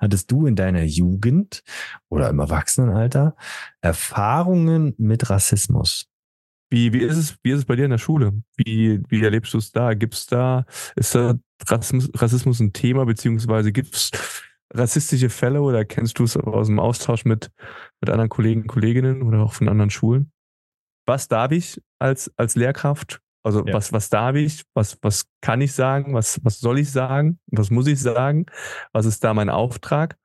Hattest du in deiner Jugend oder im Erwachsenenalter Erfahrungen mit Rassismus? Wie, wie, ist es, wie ist es bei dir in der Schule? Wie, wie erlebst du es da? Gibt es da, ist da Rassismus, Rassismus ein Thema, beziehungsweise gibt es rassistische Fälle oder kennst du es aus dem Austausch mit, mit anderen Kollegen, Kolleginnen oder auch von anderen Schulen? Was darf ich als, als Lehrkraft? Also ja. was, was darf ich? Was, was kann ich sagen? Was, was soll ich sagen? Was muss ich sagen? Was ist da mein Auftrag?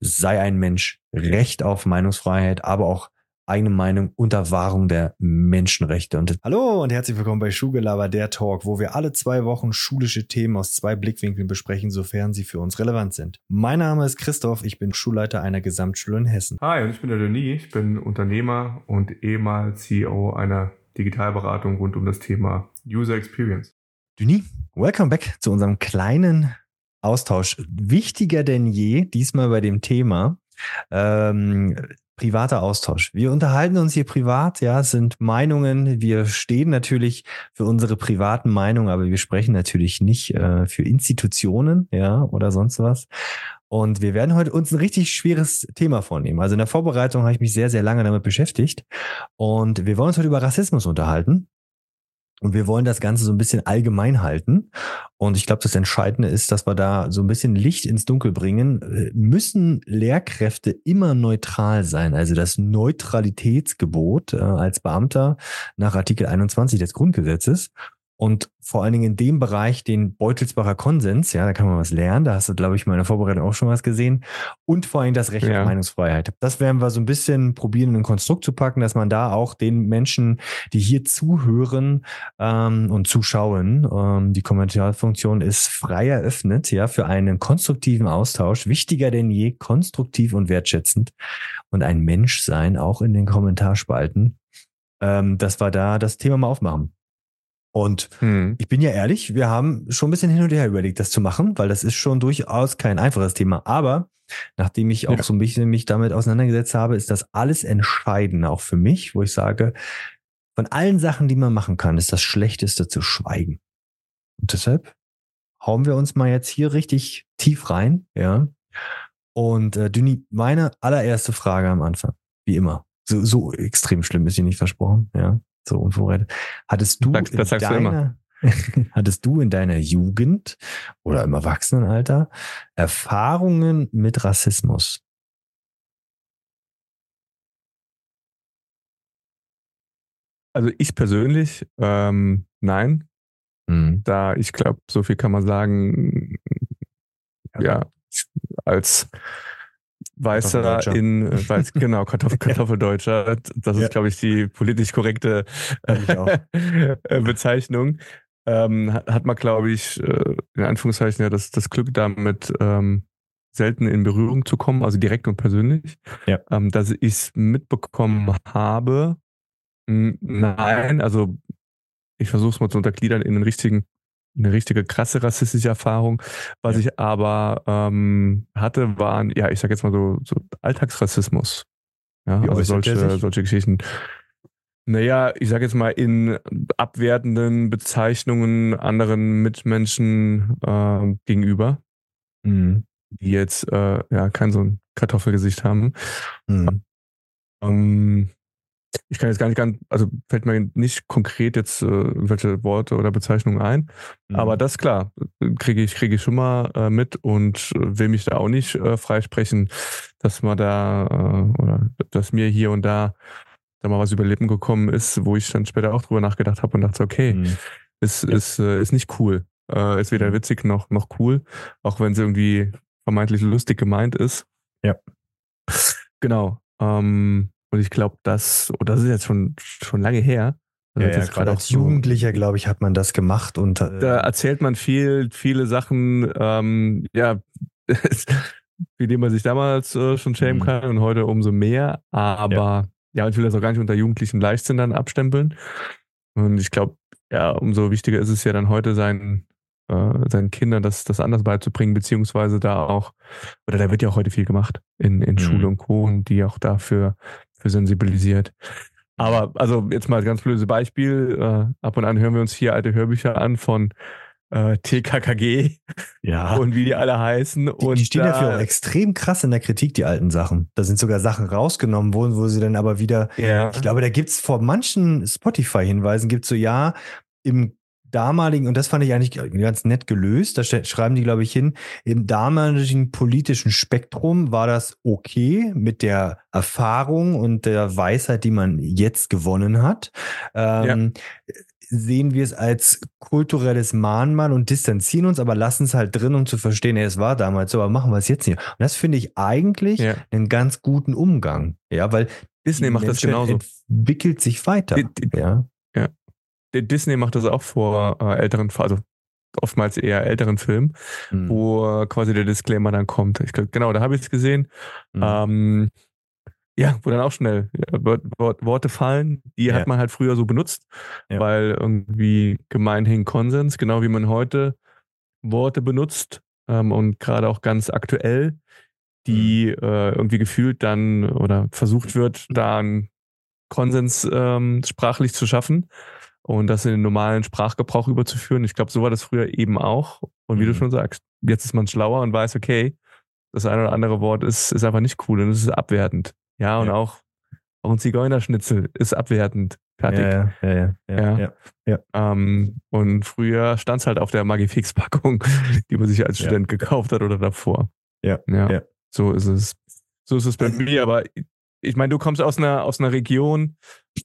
Sei ein Mensch, Recht auf Meinungsfreiheit, aber auch eigene Meinung unter Wahrung der Menschenrechte. Und Hallo und herzlich willkommen bei Schulgelaber, der Talk, wo wir alle zwei Wochen schulische Themen aus zwei Blickwinkeln besprechen, sofern sie für uns relevant sind. Mein Name ist Christoph, ich bin Schulleiter einer Gesamtschule in Hessen. Hi, und ich bin der Denis, ich bin Unternehmer und ehemals CEO einer Digitalberatung rund um das Thema User Experience. Denis, welcome back zu unserem kleinen Austausch. Wichtiger denn je, diesmal bei dem Thema, ähm, privater Austausch. Wir unterhalten uns hier privat, ja, sind Meinungen. Wir stehen natürlich für unsere privaten Meinungen, aber wir sprechen natürlich nicht äh, für Institutionen, ja, oder sonst was. Und wir werden heute uns ein richtig schweres Thema vornehmen. Also in der Vorbereitung habe ich mich sehr, sehr lange damit beschäftigt. Und wir wollen uns heute über Rassismus unterhalten. Und wir wollen das Ganze so ein bisschen allgemein halten. Und ich glaube, das Entscheidende ist, dass wir da so ein bisschen Licht ins Dunkel bringen. Müssen Lehrkräfte immer neutral sein? Also das Neutralitätsgebot äh, als Beamter nach Artikel 21 des Grundgesetzes und vor allen Dingen in dem Bereich den Beutelsbacher Konsens, ja, da kann man was lernen, da hast du, glaube ich, mal in der Vorbereitung auch schon was gesehen und vor allem das Recht ja. auf Meinungsfreiheit. Das werden wir so ein bisschen probieren, in ein Konstrukt zu packen, dass man da auch den Menschen, die hier zuhören ähm, und zuschauen, ähm, die Kommentarfunktion ist frei eröffnet, ja, für einen konstruktiven Austausch, wichtiger denn je, konstruktiv und wertschätzend und ein Mensch sein, auch in den Kommentarspalten, ähm, dass wir da das Thema mal aufmachen. Und hm. ich bin ja ehrlich, wir haben schon ein bisschen hin und her überlegt, das zu machen, weil das ist schon durchaus kein einfaches Thema. Aber nachdem ich auch ja. so ein bisschen mich damit auseinandergesetzt habe, ist das alles entscheidend, auch für mich, wo ich sage, von allen Sachen, die man machen kann, ist das Schlechteste zu schweigen. Und deshalb hauen wir uns mal jetzt hier richtig tief rein, ja. Und äh, Düni, meine allererste Frage am Anfang, wie immer. So, so extrem schlimm ist sie nicht versprochen, ja so unvorbereitet. Hattest du, das, das deiner, hattest du in deiner Jugend oder im Erwachsenenalter Erfahrungen mit Rassismus? Also ich persönlich, ähm, nein. Mhm. Da, ich glaube, so viel kann man sagen, ja, ja als Weißer in äh, Weiß, genau, Kartoffel, Kartoffeldeutscher. Das ist, ja. glaube ich, die politisch korrekte äh, Bezeichnung. Ähm, hat, man, glaube ich, äh, in Anführungszeichen ja das, das Glück damit ähm, selten in Berührung zu kommen, also direkt und persönlich. Ja. Ähm, dass ich es mitbekommen habe. Nein, also ich versuche es mal zu untergliedern in den richtigen eine richtige krasse rassistische Erfahrung. Was ja. ich aber ähm, hatte, waren, ja, ich sag jetzt mal so, so Alltagsrassismus. Ja, Wie also solche, solche Geschichten. Naja, ich sag jetzt mal in abwertenden Bezeichnungen anderen Mitmenschen äh, gegenüber, mhm. die jetzt äh, ja kein so ein Kartoffelgesicht haben. Mhm. Ähm, ich kann jetzt gar nicht ganz, also fällt mir nicht konkret jetzt äh, irgendwelche Worte oder Bezeichnungen ein. Mhm. Aber das klar, kriege ich, kriege ich schon mal äh, mit und will mich da auch nicht äh, freisprechen, dass man da äh, oder dass mir hier und da da mal was über Lippen gekommen ist, wo ich dann später auch drüber nachgedacht habe und dachte, okay, mhm. ist, ja. ist, äh, ist nicht cool. Äh, ist weder mhm. witzig noch, noch cool, auch wenn es irgendwie vermeintlich lustig gemeint ist. Ja. Genau. Ähm, und ich glaube, das, oh, das ist jetzt schon, schon lange her. Also ja, ja gerade als Jugendlicher, glaube ich, hat man das gemacht und äh, da erzählt man viel, viele Sachen, ähm, ja, wie dem man sich damals äh, schon schämen mhm. kann und heute umso mehr. Aber ja. ja, ich will das auch gar nicht unter jugendlichen Leichtsinn dann abstempeln. Und ich glaube, ja, umso wichtiger ist es ja dann heute, sein, äh, seinen Kindern das, das anders beizubringen, beziehungsweise da auch, oder da wird ja auch heute viel gemacht in, in mhm. Schule und Co. und die auch dafür für sensibilisiert. Aber also jetzt mal ganz blödes Beispiel. Äh, ab und an hören wir uns hier alte Hörbücher an von äh, TKKG ja. und wie die alle heißen. Die, und die stehen dafür auch extrem krass in der Kritik, die alten Sachen. Da sind sogar Sachen rausgenommen worden, wo sie dann aber wieder, ja. ich glaube, da gibt es vor manchen Spotify-Hinweisen, gibt es so, ja, im damaligen, und das fand ich eigentlich ganz nett gelöst, da schreiben die, glaube ich, hin, im damaligen politischen Spektrum war das okay mit der Erfahrung und der Weisheit, die man jetzt gewonnen hat. Ähm, ja sehen wir es als kulturelles Mahnmal und distanzieren uns, aber lassen es halt drin, um zu verstehen, ey, es war damals so, aber machen wir es jetzt nicht. Und das finde ich eigentlich ja. einen ganz guten Umgang. Ja, weil Disney macht das genauso. Entwickelt sich weiter. Die, die, ja. Ja. Disney macht das auch vor äh, älteren, also oftmals eher älteren Filmen, mhm. wo quasi der Disclaimer dann kommt. Ich, genau, da habe ich es gesehen. Mhm. Ähm, ja, wo dann auch schnell Worte fallen, die ja. hat man halt früher so benutzt, ja. weil irgendwie gemeinhin Konsens, genau wie man heute Worte benutzt ähm, und gerade auch ganz aktuell, die mhm. äh, irgendwie gefühlt dann oder versucht wird, da einen Konsens ähm, sprachlich zu schaffen und das in den normalen Sprachgebrauch überzuführen. Ich glaube, so war das früher eben auch. Und wie mhm. du schon sagst, jetzt ist man schlauer und weiß, okay, das eine oder andere Wort ist, ist einfach nicht cool und es ist abwertend. Ja, und ja. auch, auch ein Zigeunerschnitzel ist abwertend. Fertig. Ja, ja, ja. ja, ja, ja. Ähm, und früher stand es halt auf der Magifix-Packung, die man sich als Student gekauft hat oder davor. Ja, ja. So ist es. So ist es bei mir. Aber ich meine, du kommst aus einer, aus einer Region,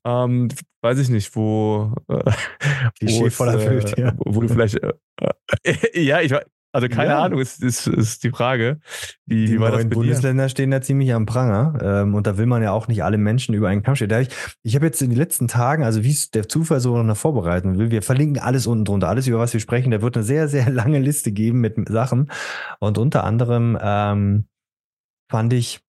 ähm, weiß ich nicht, wo. Äh, wo, es, äh, ja. wo du vielleicht. Äh, äh ja, ich, also keine ja. Ahnung, ist, ist, ist die Frage. Wie, die wie war neuen das Bundesländer stehen da ziemlich am Pranger. Ähm, und da will man ja auch nicht alle Menschen über einen Kamm stehen. Ich, ich habe jetzt in den letzten Tagen, also wie es der Zufall so noch vorbereiten will, wir verlinken alles unten drunter, alles über was wir sprechen. Da wird eine sehr, sehr lange Liste geben mit Sachen. Und unter anderem ähm, fand ich,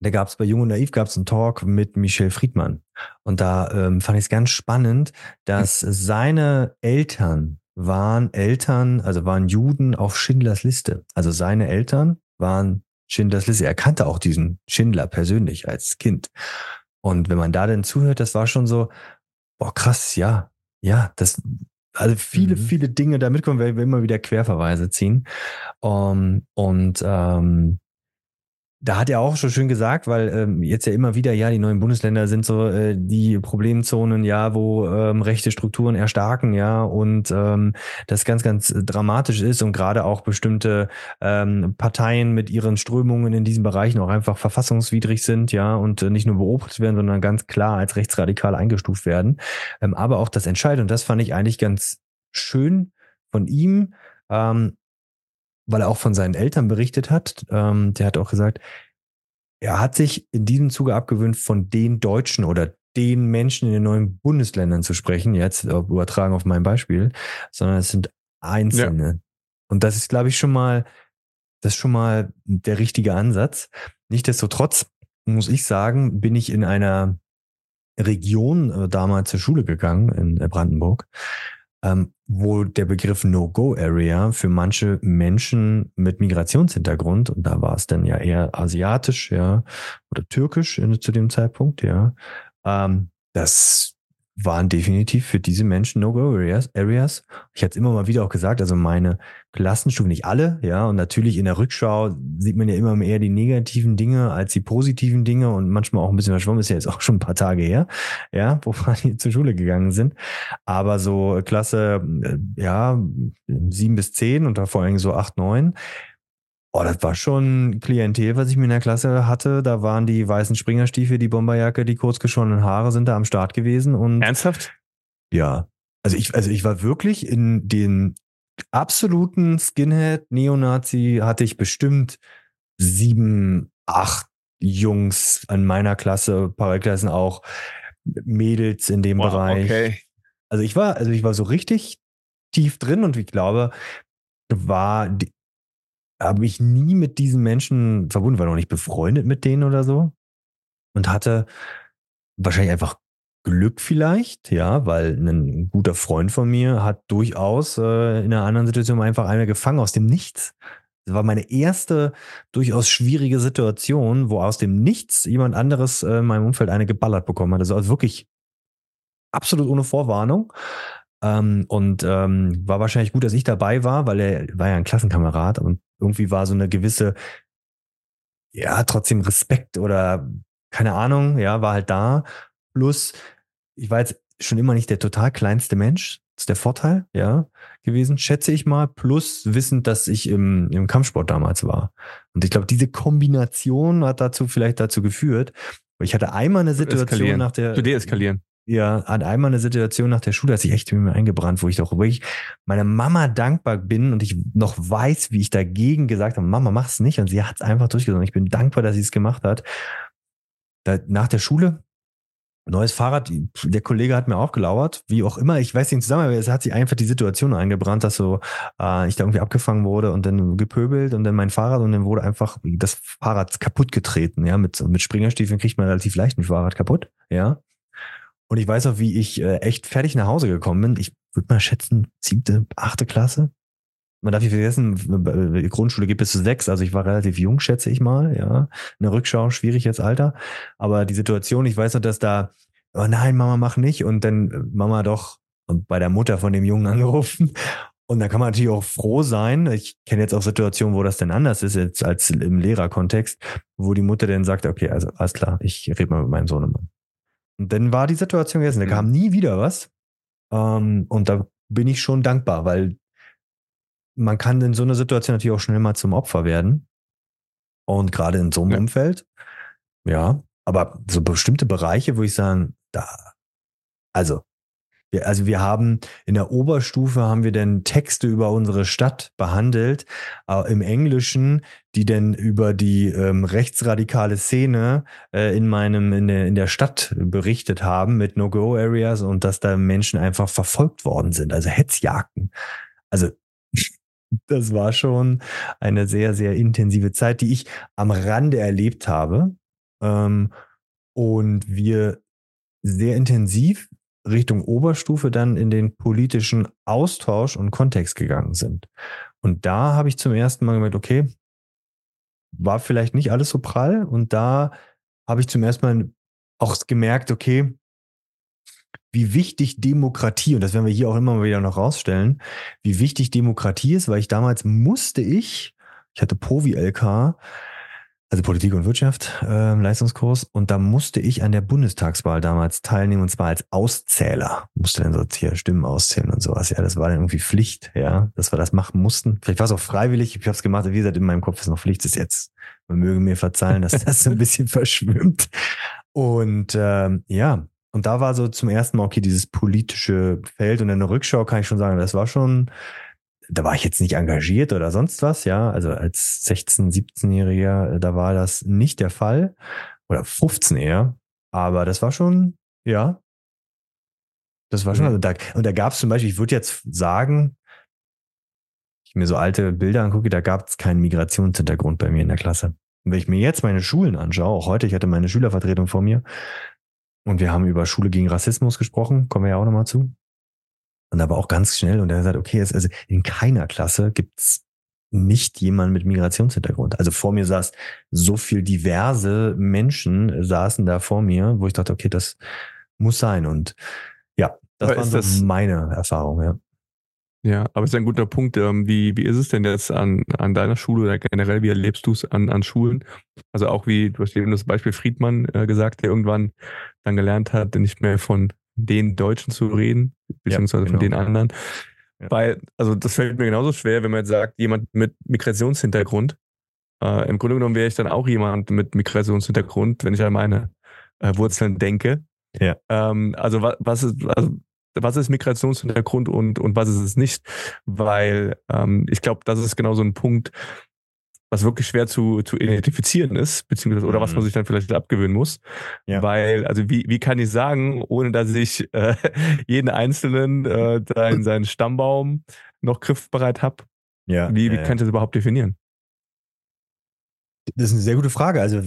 da gab es bei Jung und Naiv gab es einen Talk mit Michel Friedmann. Und da ähm, fand ich es ganz spannend, dass seine Eltern waren Eltern, also waren Juden auf Schindlers Liste. Also seine Eltern waren Schindlers Liste. Er kannte auch diesen Schindler persönlich als Kind. Und wenn man da denn zuhört, das war schon so, boah, krass, ja, ja, das, also viele, mhm. viele Dinge da mitkommen, weil wir immer wieder Querverweise ziehen. Um, und ähm, da hat er auch schon schön gesagt, weil ähm, jetzt ja immer wieder, ja, die neuen Bundesländer sind so äh, die Problemzonen, ja, wo ähm, rechte Strukturen erstarken, ja, und ähm, das ganz, ganz dramatisch ist und gerade auch bestimmte ähm, Parteien mit ihren Strömungen in diesen Bereichen auch einfach verfassungswidrig sind, ja, und äh, nicht nur beobachtet werden, sondern ganz klar als rechtsradikal eingestuft werden. Ähm, aber auch das Entscheidende, und das fand ich eigentlich ganz schön von ihm, ähm, weil er auch von seinen Eltern berichtet hat. Ähm, der hat auch gesagt, er hat sich in diesem Zuge abgewöhnt, von den Deutschen oder den Menschen in den neuen Bundesländern zu sprechen, jetzt übertragen auf mein Beispiel, sondern es sind Einzelne. Ja. Und das ist, glaube ich, schon mal, das ist schon mal der richtige Ansatz. Nichtsdestotrotz muss ich sagen, bin ich in einer Region äh, damals zur Schule gegangen in äh, Brandenburg, ähm, wo der Begriff No-Go-Area für manche Menschen mit Migrationshintergrund, und da war es dann ja eher asiatisch, ja, oder türkisch in, zu dem Zeitpunkt, ja, ähm, das waren definitiv für diese Menschen No-Go-Areas. Areas. Ich hatte es immer mal wieder auch gesagt, also meine Klassenstufen, nicht alle, ja, und natürlich in der Rückschau sieht man ja immer mehr die negativen Dinge als die positiven Dinge und manchmal auch ein bisschen verschwommen, ist ja jetzt auch schon ein paar Tage her, ja, wo wir zur Schule gegangen sind. Aber so Klasse, äh, ja, sieben bis zehn und da vor allem so acht, neun, Oh, das war schon Klientel, was ich mir in der Klasse hatte. Da waren die weißen Springerstiefel, die Bomberjacke, die kurzgeschorenen Haare sind da am Start gewesen. Und Ernsthaft? Ja. Also ich, also ich war wirklich in den absoluten Skinhead, Neonazi, hatte ich bestimmt sieben, acht Jungs an meiner Klasse, Parallelklassen auch, Mädels in dem wow, Bereich. Okay. Also ich war, also ich war so richtig tief drin und ich glaube, war die, habe ich nie mit diesen Menschen verbunden, war noch nicht befreundet mit denen oder so. Und hatte wahrscheinlich einfach Glück vielleicht, ja, weil ein guter Freund von mir hat durchaus äh, in einer anderen Situation einfach einer gefangen aus dem Nichts. Das war meine erste durchaus schwierige Situation, wo aus dem Nichts jemand anderes äh, in meinem Umfeld eine geballert bekommen hat. Also wirklich absolut ohne Vorwarnung. Ähm, und ähm, war wahrscheinlich gut, dass ich dabei war, weil er war ja ein Klassenkamerad und irgendwie war so eine gewisse, ja, trotzdem Respekt oder keine Ahnung, ja, war halt da. Plus, ich war jetzt schon immer nicht der total kleinste Mensch. Das ist der Vorteil, ja, gewesen, schätze ich mal. Plus wissend, dass ich im, im Kampfsport damals war. Und ich glaube, diese Kombination hat dazu vielleicht dazu geführt. Ich hatte einmal eine Situation nach der. Zu deeskalieren. Ja, hat einmal eine Situation nach der Schule, dass ich echt mit mir eingebrannt, wo ich doch wirklich meiner Mama dankbar bin und ich noch weiß, wie ich dagegen gesagt habe, Mama, mach's nicht. Und sie hat es einfach durchgezogen. Ich bin dankbar, dass sie es gemacht hat. Da, nach der Schule neues Fahrrad, der Kollege hat mir auch gelauert, wie auch immer, ich weiß nicht zusammen, aber es hat sich einfach die Situation eingebrannt, dass so äh, ich da irgendwie abgefangen wurde und dann gepöbelt und dann mein Fahrrad und dann wurde einfach das Fahrrad kaputt getreten, ja, mit, mit Springerstiefeln kriegt man relativ leicht ein Fahrrad kaputt, ja. Und ich weiß auch, wie ich äh, echt fertig nach Hause gekommen bin. Ich würde mal schätzen, siebte, achte Klasse, man darf nicht vergessen, Grundschule gibt es zu sechs, also ich war relativ jung, schätze ich mal, ja. Eine Rückschau, schwierig jetzt Alter. Aber die Situation, ich weiß noch, dass da, oh nein, Mama, mach nicht. Und dann Mama doch bei der Mutter von dem Jungen angerufen. Und da kann man natürlich auch froh sein. Ich kenne jetzt auch Situationen, wo das denn anders ist, jetzt als im Lehrerkontext, wo die Mutter dann sagt, okay, also alles klar, ich rede mal mit meinem Sohn. Und dann war die Situation gegessen. Da kam nie wieder was. Ähm, und da bin ich schon dankbar, weil man kann in so einer Situation natürlich auch schnell mal zum Opfer werden. Und gerade in so einem ja. Umfeld, ja, aber so bestimmte Bereiche, wo ich sagen, da, also, also wir haben in der Oberstufe haben wir denn Texte über unsere Stadt behandelt, äh, im Englischen, die denn über die ähm, rechtsradikale Szene äh, in meinem, in der, in der Stadt berichtet haben mit No-Go-Areas und dass da Menschen einfach verfolgt worden sind, also Hetzjagden. Also das war schon eine sehr, sehr intensive Zeit, die ich am Rande erlebt habe. Ähm, und wir sehr intensiv Richtung Oberstufe dann in den politischen Austausch und Kontext gegangen sind. Und da habe ich zum ersten Mal gemerkt, okay, war vielleicht nicht alles so prall. Und da habe ich zum ersten Mal auch gemerkt, okay, wie wichtig Demokratie, und das werden wir hier auch immer mal wieder noch rausstellen, wie wichtig Demokratie ist, weil ich damals musste ich, ich hatte Povi-LK, also Politik und Wirtschaft, äh, Leistungskurs, und da musste ich an der Bundestagswahl damals teilnehmen, und zwar als Auszähler. Musste dann so hier Stimmen auszählen und sowas. Ja, das war dann irgendwie Pflicht, ja, dass wir das machen mussten. Vielleicht war es auch freiwillig, ich habe es gemacht, wie gesagt, in meinem Kopf ist noch Pflicht, ist jetzt, man möge mir verzeihen, dass das so ein bisschen verschwimmt. Und ähm, ja, und da war so zum ersten Mal, okay, dieses politische Feld und in der Rückschau kann ich schon sagen, das war schon, da war ich jetzt nicht engagiert oder sonst was, ja. Also als 16-, 17-Jähriger, äh, da war das nicht der Fall. Oder 15 eher. Aber das war schon, ja. Das war schon, also da, und da gab es zum Beispiel, ich würde jetzt sagen, ich mir so alte Bilder angucke, da gab es keinen Migrationshintergrund bei mir in der Klasse. Und wenn ich mir jetzt meine Schulen anschaue, auch heute, ich hatte meine Schülervertretung vor mir, und wir haben über Schule gegen Rassismus gesprochen, kommen wir ja auch nochmal zu. Und aber auch ganz schnell, und er sagt, okay, es, also in keiner Klasse gibt's nicht jemand mit Migrationshintergrund. Also vor mir saß so viel diverse Menschen saßen da vor mir, wo ich dachte, okay, das muss sein. Und ja, das aber waren so das, meine Erfahrungen, ja. Ja, aber es ist ein guter Punkt. Ähm, wie, wie ist es denn jetzt an, an deiner Schule oder generell, wie erlebst du es an, an Schulen? Also auch wie, du hast eben das Beispiel Friedmann äh, gesagt, der irgendwann dann gelernt hat, nicht mehr von den Deutschen zu reden, beziehungsweise ja, genau. von den anderen. Ja. Weil, also das fällt mir genauso schwer, wenn man jetzt sagt, jemand mit Migrationshintergrund. Äh, Im Grunde genommen wäre ich dann auch jemand mit Migrationshintergrund, wenn ich an meine äh, Wurzeln denke. Ja. Ähm, also was, was ist, also was ist Migrationshintergrund und, und was ist es nicht? Weil ähm, ich glaube, das ist genau so ein Punkt, was wirklich schwer zu, zu identifizieren ist, beziehungsweise oder was man mhm. sich dann vielleicht abgewöhnen muss. Ja. Weil, also wie, wie kann ich sagen, ohne dass ich äh, jeden Einzelnen äh, in seinen Stammbaum noch griffbereit habe? Ja, wie, wie ja, kann ich das überhaupt definieren? Das ist eine sehr gute Frage. Also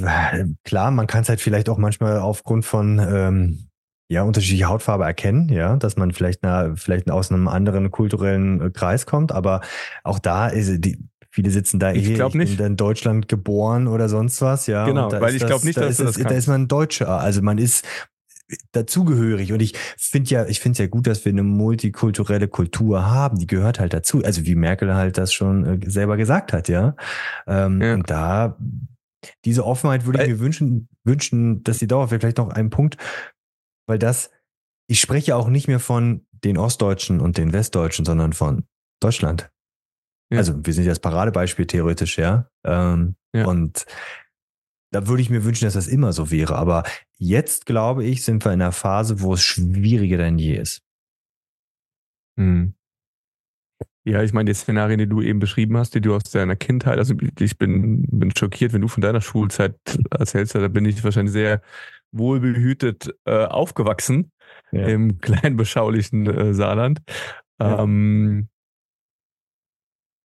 klar, man kann es halt vielleicht auch manchmal aufgrund von ähm, ja, unterschiedliche Hautfarbe erkennen, ja, dass man vielleicht, na, vielleicht aus einem anderen kulturellen äh, Kreis kommt, aber auch da ist die, viele sitzen da ich eh glaub nicht. in Deutschland geboren oder sonst was, ja. Genau, weil ich glaube nicht, da dass ist, das, das da ist man Deutscher. Also man ist dazugehörig. Und ich finde ja, ich finde es ja gut, dass wir eine multikulturelle Kultur haben. Die gehört halt dazu. Also wie Merkel halt das schon äh, selber gesagt hat, ja. Ähm, ja. Und da diese Offenheit würde ich mir wünschen, wünschen, dass sie dauert. Vielleicht noch ein Punkt, weil das, ich spreche auch nicht mehr von den Ostdeutschen und den Westdeutschen, sondern von Deutschland. Ja. Also wir sind ja das Paradebeispiel theoretisch, ja. Ähm, ja. Und da würde ich mir wünschen, dass das immer so wäre. Aber jetzt, glaube ich, sind wir in einer Phase, wo es schwieriger denn je ist. Hm. Ja, ich meine, die Szenarien, die du eben beschrieben hast, die du aus deiner Kindheit, also ich bin, bin schockiert, wenn du von deiner Schulzeit erzählst, da bin ich wahrscheinlich sehr wohlbehütet äh, aufgewachsen ja. im kleinen, beschaulichen äh, Saarland. Ja. Ähm,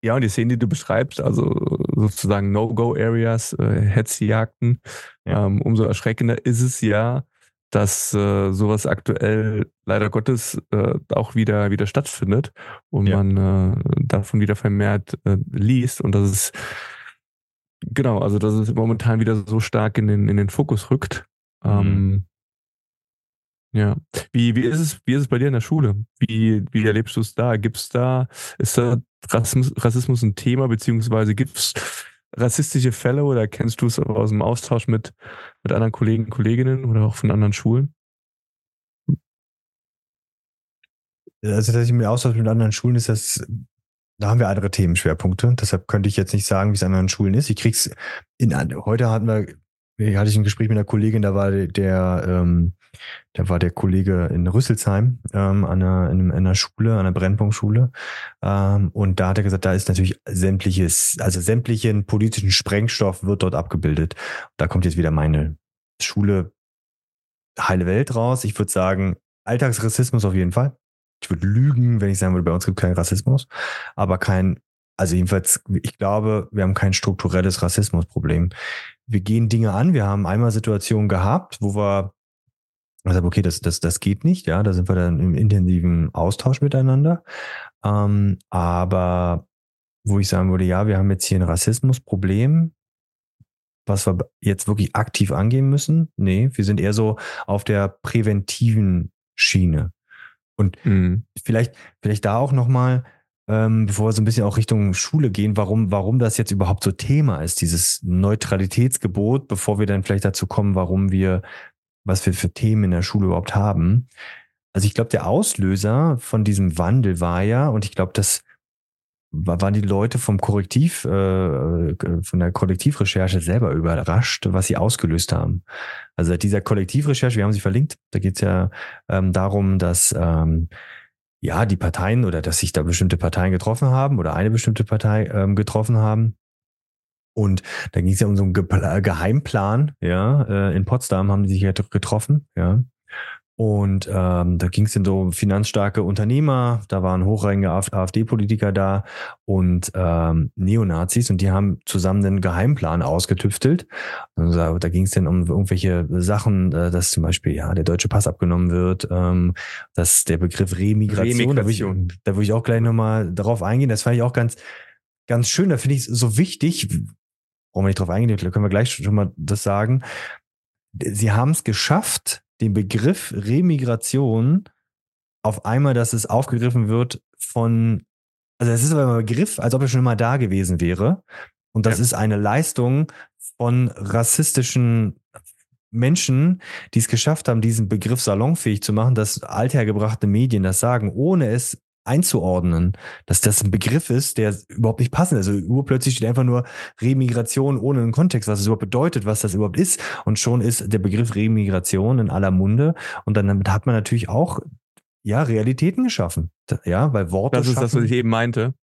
ja, und die Szenen, die du beschreibst, also sozusagen No-Go-Areas, äh, Hetzjagden, ja. ähm, umso erschreckender ist es ja, dass äh, sowas aktuell leider Gottes äh, auch wieder wieder stattfindet und ja. man äh, davon wieder vermehrt äh, liest und dass es genau, also dass es momentan wieder so stark in den in den Fokus rückt. Mhm. Ähm, ja. Wie, wie ist es, wie ist es bei dir in der Schule? Wie, wie erlebst du es da? Gibt es da, ist da Rassismus, Rassismus ein Thema, beziehungsweise gibt es rassistische Fälle oder kennst du es aus dem Austausch mit, mit anderen Kollegen und Kolleginnen oder auch von anderen Schulen? Also, dass ich mir Austausch mit anderen Schulen ist, das, da haben wir andere Themenschwerpunkte. Deshalb könnte ich jetzt nicht sagen, wie es an anderen Schulen ist. Ich krieg's in, heute hatten wir, hatte ich ein Gespräch mit einer Kollegin, da war der, ähm, da war der Kollege in Rüsselsheim ähm, an, einer, in einer Schule, an einer Brennpunktschule. Ähm, und da hat er gesagt, da ist natürlich sämtliches, also sämtlichen politischen Sprengstoff wird dort abgebildet. Da kommt jetzt wieder meine Schule heile Welt raus. Ich würde sagen, Alltagsrassismus auf jeden Fall. Ich würde lügen, wenn ich sagen würde, bei uns gibt es keinen Rassismus, aber kein, also jedenfalls, ich glaube, wir haben kein strukturelles Rassismusproblem. Wir gehen Dinge an. Wir haben einmal Situationen gehabt, wo wir also okay, das, das, das geht nicht, ja, da sind wir dann im intensiven Austausch miteinander. Ähm, aber wo ich sagen würde, ja, wir haben jetzt hier ein Rassismusproblem, was wir jetzt wirklich aktiv angehen müssen. Nee, wir sind eher so auf der präventiven Schiene. Und mhm. vielleicht, vielleicht da auch nochmal, ähm, bevor wir so ein bisschen auch Richtung Schule gehen, warum, warum das jetzt überhaupt so Thema ist, dieses Neutralitätsgebot, bevor wir dann vielleicht dazu kommen, warum wir was wir für Themen in der Schule überhaupt haben. Also ich glaube, der Auslöser von diesem Wandel war ja, und ich glaube, das waren die Leute vom Korrektiv, äh, von der Kollektivrecherche selber überrascht, was sie ausgelöst haben. Also seit dieser Kollektivrecherche, wir haben sie verlinkt, da geht es ja ähm, darum, dass ähm, ja die Parteien oder dass sich da bestimmte Parteien getroffen haben oder eine bestimmte Partei ähm, getroffen haben und da ging es ja um so einen Geheimplan, ja, äh, in Potsdam haben die sich ja getroffen, ja. Und ähm, da ging es dann so um finanzstarke Unternehmer, da waren hochrangige AfD-Politiker da und ähm, Neonazis und die haben zusammen einen Geheimplan ausgetüftelt. Und da, da ging es dann um irgendwelche Sachen, äh, dass zum Beispiel ja der deutsche Pass abgenommen wird, ähm, dass der Begriff Remigration, Remigration. Da, will ich, da würde ich auch gleich nochmal darauf eingehen. Das fand ich auch ganz, ganz schön. Da finde ich es so wichtig, brauchen wir nicht drauf eingehen, können wir gleich schon mal das sagen. Sie haben es geschafft, den Begriff Remigration auf einmal, dass es aufgegriffen wird von, also es ist aber ein Begriff, als ob er schon immer da gewesen wäre. Und das ja. ist eine Leistung von rassistischen Menschen, die es geschafft haben, diesen Begriff salonfähig zu machen, dass althergebrachte Medien das sagen, ohne es einzuordnen, dass das ein Begriff ist, der überhaupt nicht passend ist. Also urplötzlich steht einfach nur Remigration ohne einen Kontext, was es überhaupt bedeutet, was das überhaupt ist. Und schon ist der Begriff Remigration in aller Munde. Und dann damit hat man natürlich auch ja, Realitäten geschaffen. Ja, weil Worte. Das ist das, was ich eben meinte.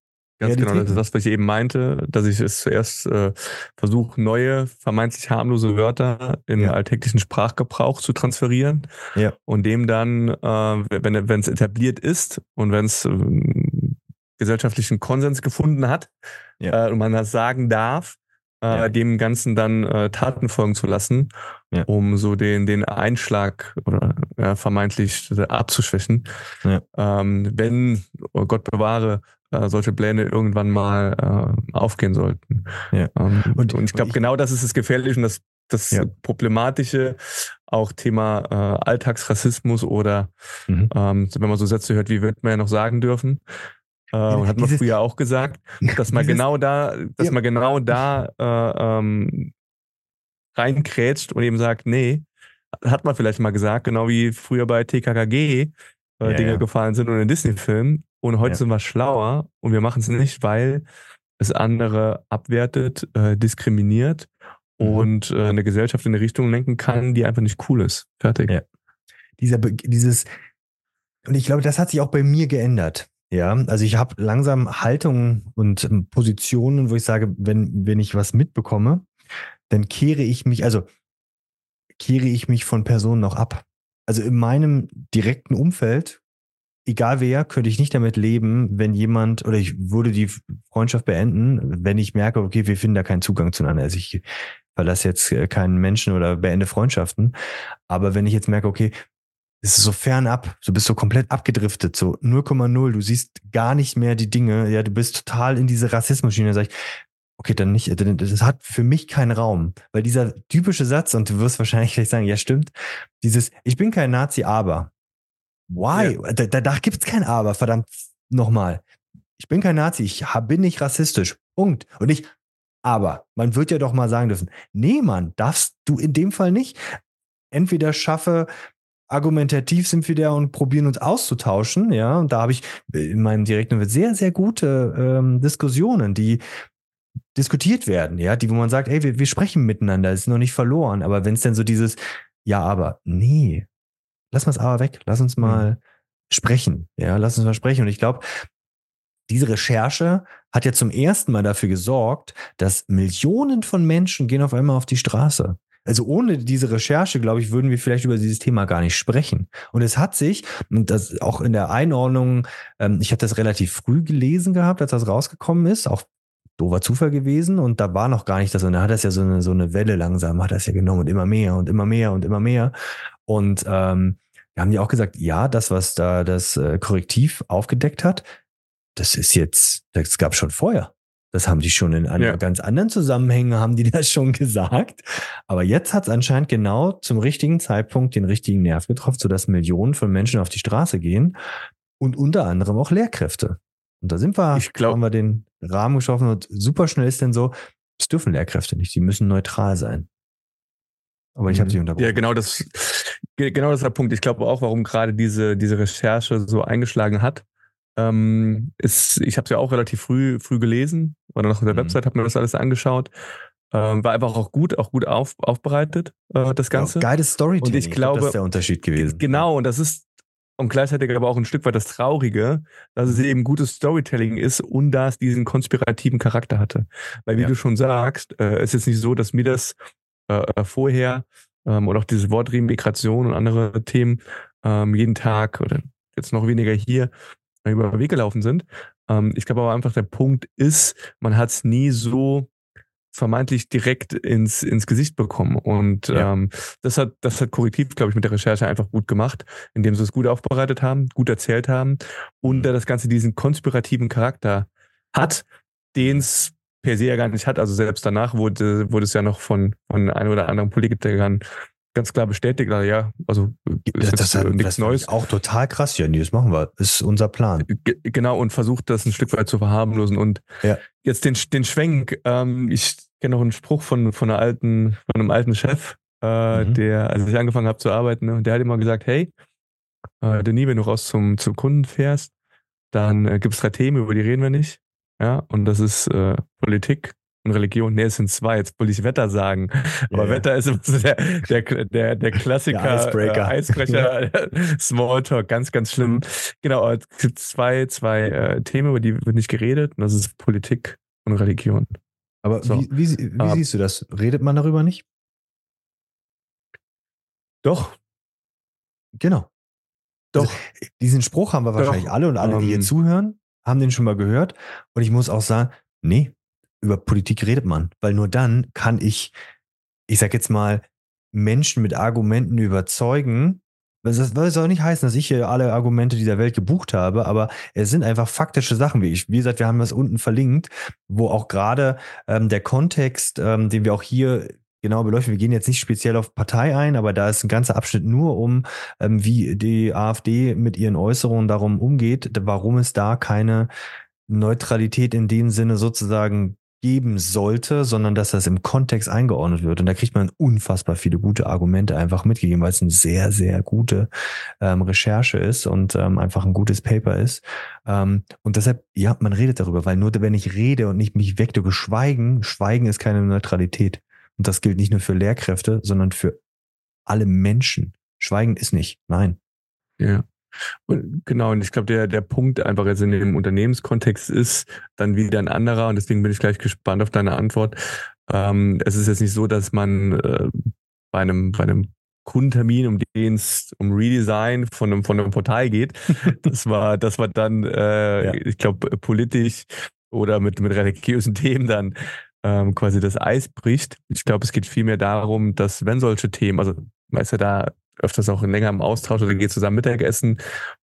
Ganz genau, das ist das, was ich eben meinte, dass ich es zuerst äh, versuche, neue, vermeintlich harmlose Wörter in ja. alltäglichen Sprachgebrauch zu transferieren ja. und dem dann, äh, wenn wenn es etabliert ist und wenn es äh, gesellschaftlichen Konsens gefunden hat ja. äh, und man das sagen darf, äh, ja. dem Ganzen dann äh, Taten folgen zu lassen, ja. um so den, den Einschlag oder ja, vermeintlich abzuschwächen. Ja. Ähm, wenn, oh Gott bewahre, äh, solche Pläne irgendwann mal äh, aufgehen sollten. Ja. Ähm, und, und ich glaube, genau das ist das Gefährliche und das, das Problematische auch Thema äh, Alltagsrassismus oder mhm. ähm, wenn man so Sätze hört, wie wird man ja noch sagen dürfen. Äh, und hat man früher auch gesagt, dass man dieses, genau da, dass ja. man genau da äh, ähm, reinkrätscht und eben sagt, nee, hat man vielleicht mal gesagt, genau wie früher bei TKKG äh, ja, Dinge ja. gefallen sind und in Disney-Filmen. Und heute sind wir schlauer und wir machen es nicht, weil es andere abwertet, äh, diskriminiert mhm. und äh, eine Gesellschaft in eine Richtung lenken kann, die einfach nicht cool ist. Fertig. Ja. Dieser, dieses, und ich glaube, das hat sich auch bei mir geändert. Ja, also ich habe langsam Haltungen und ähm, Positionen, wo ich sage, wenn, wenn ich was mitbekomme, dann kehre ich mich, also kehre ich mich von Personen noch ab. Also in meinem direkten Umfeld, egal wer, könnte ich nicht damit leben, wenn jemand, oder ich würde die Freundschaft beenden, wenn ich merke, okay, wir finden da keinen Zugang zueinander. Also ich verlasse jetzt äh, keinen Menschen oder beende Freundschaften. Aber wenn ich jetzt merke, okay, es ist so fernab, du bist so komplett abgedriftet, so 0,0, du siehst gar nicht mehr die Dinge, ja, du bist total in diese Rassismusschiene, sag ich, okay, dann nicht, das hat für mich keinen Raum, weil dieser typische Satz, und du wirst wahrscheinlich gleich sagen, ja, stimmt, dieses, ich bin kein Nazi, aber, why? Ja. Da, da gibt's kein aber, verdammt, nochmal. Ich bin kein Nazi, ich bin nicht rassistisch, Punkt. Und ich, aber, man wird ja doch mal sagen dürfen, nee, Mann, darfst du in dem Fall nicht. Entweder schaffe argumentativ sind wir da und probieren uns auszutauschen, ja. Und da habe ich in meinem direkten sehr, sehr gute ähm, Diskussionen, die diskutiert werden, ja, die, wo man sagt, ey, wir, wir sprechen miteinander, es ist noch nicht verloren. Aber wenn es denn so dieses, ja, aber, nee, lass mal es aber weg, lass uns mal mhm. sprechen, ja, lass uns mal sprechen. Und ich glaube, diese Recherche hat ja zum ersten Mal dafür gesorgt, dass Millionen von Menschen gehen auf einmal auf die Straße. Also ohne diese Recherche, glaube ich, würden wir vielleicht über dieses Thema gar nicht sprechen. Und es hat sich, und das auch in der Einordnung, ähm, ich habe das relativ früh gelesen gehabt, als das rausgekommen ist, auch doofer Zufall gewesen und da war noch gar nicht das und da hat das ja so eine, so eine Welle langsam, hat das ja genommen und immer mehr und immer mehr und immer mehr. Und ähm, haben die auch gesagt, ja, das, was da das äh, Korrektiv aufgedeckt hat, das ist jetzt, das gab schon vorher. Das haben die schon in einem ja. ganz anderen Zusammenhängen, haben die das schon gesagt. Aber jetzt hat es anscheinend genau zum richtigen Zeitpunkt den richtigen Nerv getroffen, sodass Millionen von Menschen auf die Straße gehen und unter anderem auch Lehrkräfte. Und da sind wir, ich glaub, haben wir den Rahmen geschaffen und super schnell ist denn so, es dürfen Lehrkräfte nicht, die müssen neutral sein. Aber ich habe sie mhm. unterbrochen. Ja, genau das, genau das ist der Punkt. Ich glaube auch, warum gerade diese, diese Recherche so eingeschlagen hat. Ähm, ist, ich habe es ja auch relativ früh, früh gelesen, oder noch auf der mhm. Website, habe mir das alles angeschaut. Ähm, war einfach auch gut, auch gut auf, aufbereitet, äh, das Ganze. Ja, geiles Storytelling. Und ich glaube, das ist der Unterschied gewesen. Genau, und das ist und gleichzeitig aber auch ein Stück weit das Traurige, dass es eben gutes Storytelling ist und da es diesen konspirativen Charakter hatte. Weil wie ja. du schon sagst, äh, ist jetzt nicht so, dass mir das äh, äh vorher ähm, oder auch dieses Wort Remigration und andere Themen ähm, jeden Tag oder jetzt noch weniger hier über den Weg gelaufen sind. Ähm, ich glaube aber einfach, der Punkt ist, man hat es nie so vermeintlich direkt ins, ins Gesicht bekommen. Und ja. ähm, das hat, das hat Korrektiv, glaube ich, mit der Recherche einfach gut gemacht, indem sie es gut aufbereitet haben, gut erzählt haben und mhm. da das Ganze diesen konspirativen Charakter hat, den es per se ja gar nicht hat. Also selbst danach wurde, wurde es ja noch von, von ein oder anderen Politikern ganz klar bestätigt, also ja, also ist das, das, nichts das Neues. Auch total krass, ja, das machen wir. Das ist unser Plan. G genau, und versucht das ein Stück weit zu verharmlosen. Und ja. jetzt den, den Schwenk, ähm, ich kenne noch einen Spruch von, von, einer alten, von einem alten Chef, äh, mhm. der, als ich angefangen habe zu arbeiten, ne, der hat immer gesagt, hey, äh, Denis, wenn du raus zum, zum Kunden fährst, dann äh, gibt es drei Themen, über die reden wir nicht. Ja, und das ist äh, Politik, und Religion, nee, es sind zwei, jetzt wollte ich Wetter sagen. Aber ja, Wetter ist so der, der, der, der Klassiker, der Icebreaker. Äh, Eisbrecher, Smalltalk, ganz, ganz schlimm. Genau, es gibt zwei, zwei äh, Themen, über die wird nicht geredet, und das ist Politik und Religion. Aber so. wie, wie, wie uh, siehst du das? Redet man darüber nicht? Doch. Genau. Doch. Also, diesen Spruch haben wir wahrscheinlich Doch. alle und alle, die hier ähm. zuhören, haben den schon mal gehört. Und ich muss auch sagen, nee, über Politik redet man, weil nur dann kann ich, ich sag jetzt mal, Menschen mit Argumenten überzeugen. Das soll nicht heißen, dass ich hier alle Argumente dieser Welt gebucht habe, aber es sind einfach faktische Sachen, wie ich. Wie gesagt, wir haben das unten verlinkt, wo auch gerade ähm, der Kontext, ähm, den wir auch hier genau beleuchten. Wir gehen jetzt nicht speziell auf Partei ein, aber da ist ein ganzer Abschnitt nur um, ähm, wie die AfD mit ihren Äußerungen darum umgeht, warum es da keine Neutralität in dem Sinne sozusagen geben sollte, sondern dass das im Kontext eingeordnet wird. Und da kriegt man unfassbar viele gute Argumente einfach mitgegeben, weil es eine sehr, sehr gute ähm, Recherche ist und ähm, einfach ein gutes Paper ist. Ähm, und deshalb, ja, man redet darüber, weil nur wenn ich rede und nicht mich wegdrücke, schweigen, schweigen ist keine Neutralität. Und das gilt nicht nur für Lehrkräfte, sondern für alle Menschen. Schweigen ist nicht. Nein. Ja. Und genau, und ich glaube, der, der Punkt einfach jetzt in dem Unternehmenskontext ist dann wieder ein anderer und deswegen bin ich gleich gespannt auf deine Antwort. Ähm, es ist jetzt nicht so, dass man äh, bei einem, bei einem Kundentermin, um den es um Redesign von einem, von einem Portal geht, das war, das war dann, äh, ja. ich glaube, politisch oder mit, mit religiösen Themen dann ähm, quasi das Eis bricht. Ich glaube, es geht vielmehr darum, dass wenn solche Themen, also weißt du, da öfters auch länger im Austausch oder geht zusammen Mittagessen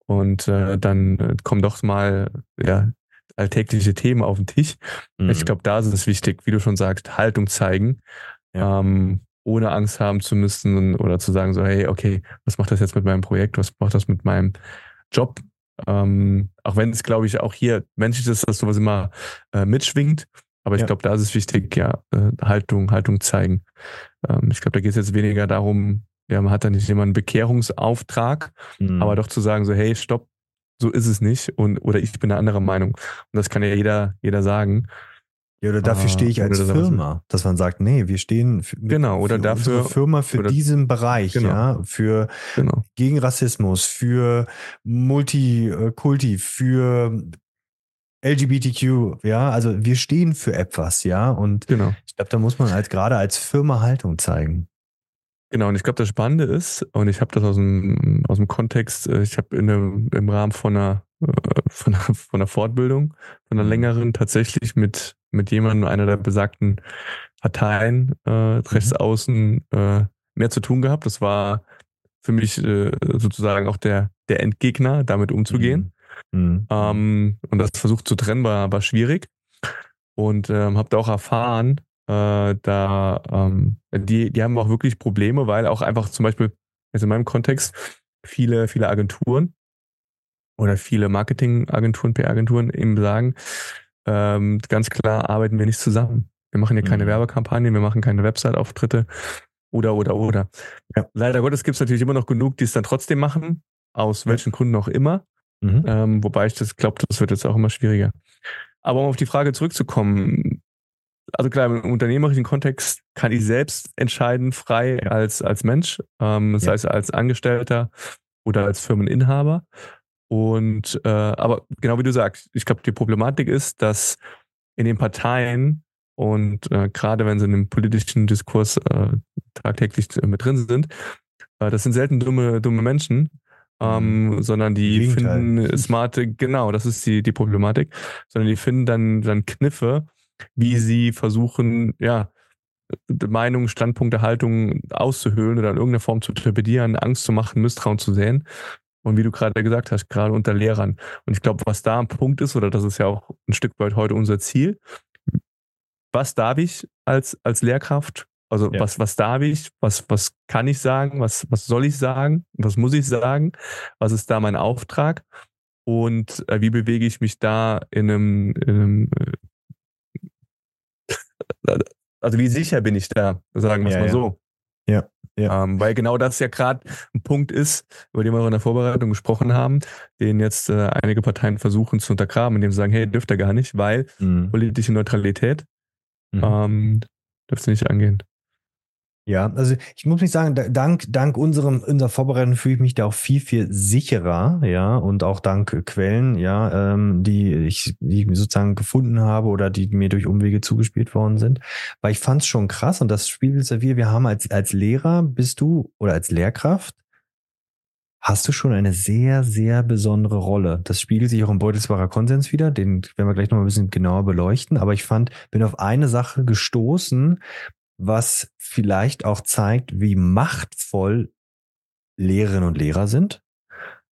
und äh, dann kommen doch mal ja, alltägliche Themen auf den Tisch. Mhm. Ich glaube, da ist es wichtig, wie du schon sagst, Haltung zeigen, ja. ähm, ohne Angst haben zu müssen oder zu sagen so, hey, okay, was macht das jetzt mit meinem Projekt, was macht das mit meinem Job? Ähm, auch wenn es, glaube ich, auch hier menschlich ist, dass sowas immer äh, mitschwingt. Aber ich ja. glaube, da ist es wichtig, ja, äh, Haltung, Haltung zeigen. Ähm, ich glaube, da geht es jetzt weniger darum, ja, man hat da nicht immer einen Bekehrungsauftrag, mhm. aber doch zu sagen, so, hey, stopp, so ist es nicht und oder ich bin eine andere Meinung. Und das kann ja jeder, jeder sagen. Ja, oder dafür ah, stehe ich als Firma, dass man sagt, nee, wir stehen für, genau oder für dafür Firma für oder, diesen Bereich, genau. ja, für genau. gegen Rassismus, für Multikulti, für LGBTQ, ja, also wir stehen für etwas, ja, und genau. ich glaube, da muss man als gerade als Firma Haltung zeigen. Genau, und ich glaube, das Spannende ist, und ich habe das aus dem, aus dem Kontext, äh, ich habe im Rahmen von einer, äh, von einer, von einer Fortbildung, von einer mhm. längeren, tatsächlich mit, mit jemandem einer der besagten Parteien, äh, mhm. rechts außen, äh, mehr zu tun gehabt. Das war für mich äh, sozusagen auch der, der Endgegner, damit umzugehen. Mhm. Mhm. Ähm, und das versucht zu trennen, war, war schwierig. Und ähm, habe da auch erfahren, äh, da ähm, die, die haben auch wirklich Probleme, weil auch einfach zum Beispiel, jetzt in meinem Kontext, viele, viele Agenturen oder viele Marketingagenturen, PR-Agenturen eben sagen, ähm, ganz klar arbeiten wir nicht zusammen. Wir machen hier keine mhm. Werbekampagnen, wir machen keine Website-Auftritte oder, oder, oder. Ja. Leider Gottes gibt es natürlich immer noch genug, die es dann trotzdem machen, aus welchen Gründen auch immer. Mhm. Ähm, wobei ich das glaube, das wird jetzt auch immer schwieriger. Aber um auf die Frage zurückzukommen, also klar, im unternehmerischen Kontext kann ich selbst entscheiden, frei als, als Mensch, ähm, ja. heißt als Angestellter oder als Firmeninhaber. Und äh, aber genau wie du sagst, ich glaube, die Problematik ist, dass in den Parteien und äh, gerade wenn sie in dem politischen Diskurs äh, tagtäglich mit drin sind, äh, das sind selten dumme, dumme Menschen, ähm, mhm. sondern die finden smarte, genau, das ist die, die Problematik, sondern die finden dann, dann Kniffe, wie sie versuchen, ja, Meinungen, Standpunkte, Haltungen auszuhöhlen oder in irgendeiner Form zu torpedieren, Angst zu machen, Misstrauen zu sehen. Und wie du gerade gesagt hast, gerade unter Lehrern. Und ich glaube, was da ein Punkt ist, oder das ist ja auch ein Stück weit heute unser Ziel, was darf ich als, als Lehrkraft? Also ja. was, was darf ich? Was, was kann ich sagen? Was, was soll ich sagen? Was muss ich sagen? Was ist da mein Auftrag? Und äh, wie bewege ich mich da in einem, in einem äh, also wie sicher bin ich da, sagen wir es ja, mal ja. so. Ja. Ja. Ähm, weil genau das ja gerade ein Punkt ist, über den wir auch in der Vorbereitung gesprochen haben, den jetzt äh, einige Parteien versuchen zu untergraben, indem sie sagen, hey, dürft ihr gar nicht, weil mhm. politische Neutralität mhm. ähm, dürft ihr nicht angehen. Ja, also ich muss mich sagen, dank, dank unserem, unserer Vorbereitung fühle ich mich da auch viel, viel sicherer, ja, und auch dank Quellen, ja, ähm, die ich, die ich sozusagen gefunden habe oder die mir durch Umwege zugespielt worden sind. Weil ich fand es schon krass und das spiegelt ja wir, wir haben als, als Lehrer bist du oder als Lehrkraft hast du schon eine sehr, sehr besondere Rolle. Das spiegelt sich auch im Beutelsbacher Konsens wieder, den werden wir gleich noch mal ein bisschen genauer beleuchten. Aber ich fand, bin auf eine Sache gestoßen, was vielleicht auch zeigt, wie machtvoll Lehrerinnen und Lehrer sind.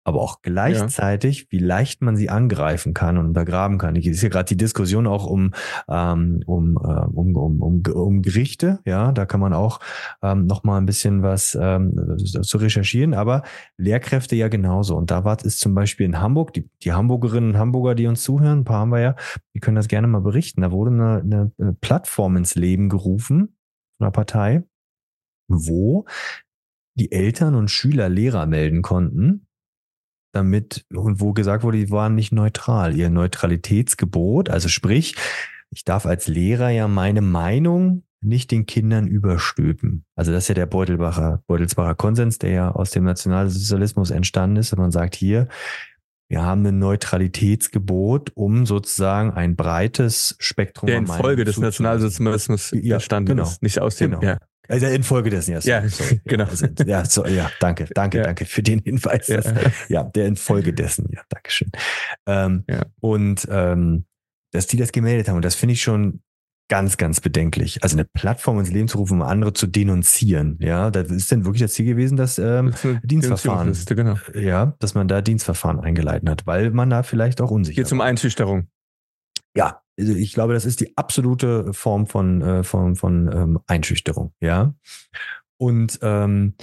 aber auch gleichzeitig, ja. wie leicht man sie angreifen kann und untergraben kann. Ist ja gerade die Diskussion auch um, ähm, um, äh, um, um, um, um Gerichte, ja, da kann man auch ähm, noch mal ein bisschen was ähm, zu recherchieren, aber Lehrkräfte ja genauso. Und da war es zum Beispiel in Hamburg, die, die Hamburgerinnen und Hamburger, die uns zuhören, ein paar haben wir ja, die können das gerne mal berichten. Da wurde eine, eine Plattform ins Leben gerufen einer Partei, wo die Eltern und Schüler Lehrer melden konnten damit und wo gesagt wurde, die waren nicht neutral. Ihr Neutralitätsgebot, also sprich, ich darf als Lehrer ja meine Meinung nicht den Kindern überstülpen. Also das ist ja der Beutelbacher, Beutelsbacher Konsens, der ja aus dem Nationalsozialismus entstanden ist. Und man sagt hier, wir haben ein Neutralitätsgebot, um sozusagen ein breites Spektrum. Der in Folge des Nationalsozialismus ja, entstanden genau. ist, nicht aus dem. Genau. Ja. Also infolgedessen, ja. Sorry, ja, sorry. genau. Also, ja, so, ja, danke, danke, ja. danke für den Hinweis. Ja, ja der infolgedessen, ja, Dankeschön. Ähm, ja. Und ähm, dass die das gemeldet haben, und das finde ich schon ganz, ganz bedenklich. Also eine Plattform ins Leben zu rufen, um andere zu denunzieren. Ja, da ist denn wirklich das Ziel gewesen, dass ähm, das Dienstverfahren, genau. ja, dass man da Dienstverfahren eingeleitet hat, weil man da vielleicht auch unsicher. Geht zum Einschüchterung. Ja, also ich glaube, das ist die absolute Form von, äh, von, von ähm, Einschüchterung, ja. Und ähm,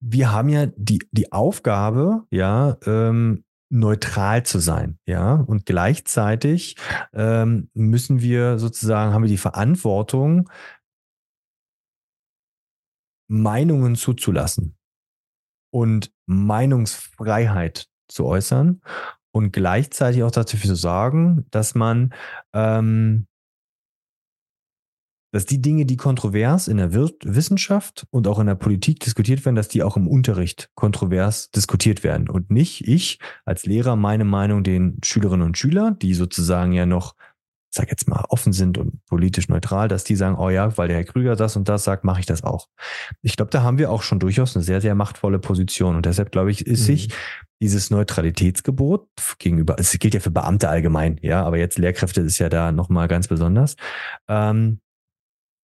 wir haben ja die, die Aufgabe, ja, ähm, neutral zu sein, ja. Und gleichzeitig ähm, müssen wir sozusagen, haben wir die Verantwortung, Meinungen zuzulassen und Meinungsfreiheit zu äußern und gleichzeitig auch dafür zu sorgen, dass man, ähm, dass die Dinge, die kontrovers in der Wissenschaft und auch in der Politik diskutiert werden, dass die auch im Unterricht kontrovers diskutiert werden und nicht ich als Lehrer meine Meinung den Schülerinnen und Schülern, die sozusagen ja noch sag jetzt mal, offen sind und politisch neutral, dass die sagen, oh ja, weil der Herr Krüger das und das sagt, mache ich das auch. Ich glaube, da haben wir auch schon durchaus eine sehr, sehr machtvolle Position. Und deshalb, glaube ich, ist mhm. sich dieses Neutralitätsgebot gegenüber, es gilt ja für Beamte allgemein, ja, aber jetzt Lehrkräfte ist ja da nochmal ganz besonders, ähm,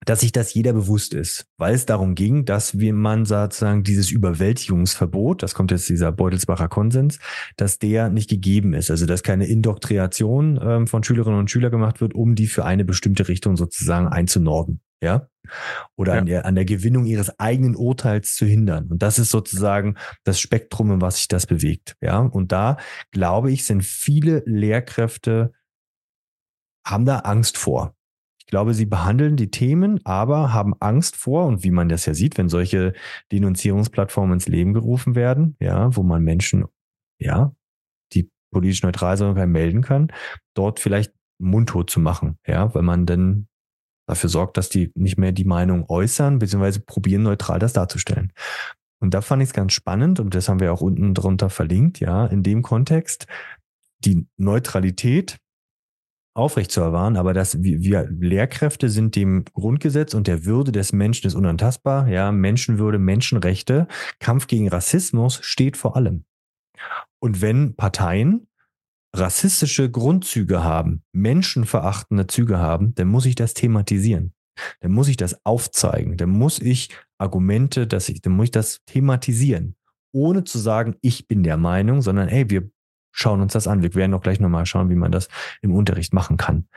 dass sich das jeder bewusst ist, weil es darum ging, dass wie man sozusagen dieses Überwältigungsverbot, das kommt jetzt dieser Beutelsbacher Konsens, dass der nicht gegeben ist, also dass keine Indoktrination ähm, von Schülerinnen und Schülern gemacht wird, um die für eine bestimmte Richtung sozusagen einzunorden, ja, oder ja. An, der, an der Gewinnung ihres eigenen Urteils zu hindern. Und das ist sozusagen das Spektrum, in was sich das bewegt, ja. Und da glaube ich, sind viele Lehrkräfte haben da Angst vor. Ich glaube, sie behandeln die Themen, aber haben Angst vor, und wie man das ja sieht, wenn solche Denunzierungsplattformen ins Leben gerufen werden, ja, wo man Menschen, ja, die politisch neutral sind, melden kann, dort vielleicht mundtot zu machen, ja, weil man dann dafür sorgt, dass die nicht mehr die Meinung äußern, beziehungsweise probieren, neutral das darzustellen. Und da fand ich es ganz spannend, und das haben wir auch unten drunter verlinkt, ja, in dem Kontext, die Neutralität aufrecht zu erwahren, aber dass wir, wir Lehrkräfte sind dem Grundgesetz und der Würde des Menschen ist unantastbar. Ja, Menschenwürde, Menschenrechte, Kampf gegen Rassismus steht vor allem. Und wenn Parteien rassistische Grundzüge haben, menschenverachtende Züge haben, dann muss ich das thematisieren. Dann muss ich das aufzeigen. Dann muss ich Argumente, dass ich, dann muss ich das thematisieren. Ohne zu sagen, ich bin der Meinung, sondern hey, wir schauen uns das an. Wir werden auch gleich nochmal schauen, wie man das im Unterricht machen kann.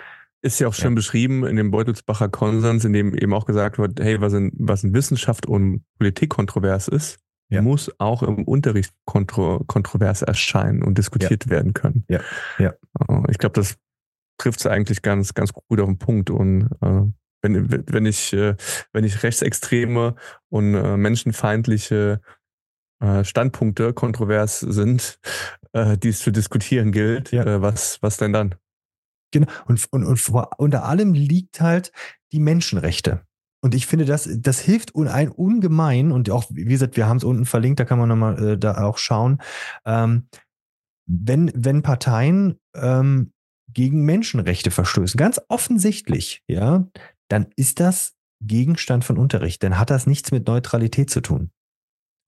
Ist ja auch schön ja. beschrieben in dem Beutelsbacher Konsens, in dem eben auch gesagt wird, hey, was in, was in Wissenschaft und Politik kontrovers ist, ja. muss auch im Unterricht kontro kontrovers erscheinen und diskutiert ja. werden können. Ja, ja. Äh, ich glaube, das trifft es eigentlich ganz, ganz gut auf den Punkt. Und äh, wenn, wenn ich, äh, wenn ich rechtsextreme und äh, menschenfeindliche Standpunkte kontrovers sind, äh, die es zu diskutieren gilt, ja. äh, was, was denn dann? Genau. Und, und, und vor, unter allem liegt halt die Menschenrechte. Und ich finde, das, das hilft ein ungemein. Und auch, wie gesagt, wir haben es unten verlinkt, da kann man nochmal äh, da auch schauen. Ähm, wenn, wenn Parteien ähm, gegen Menschenrechte verstößen, ganz offensichtlich, ja, dann ist das Gegenstand von Unterricht. Dann hat das nichts mit Neutralität zu tun.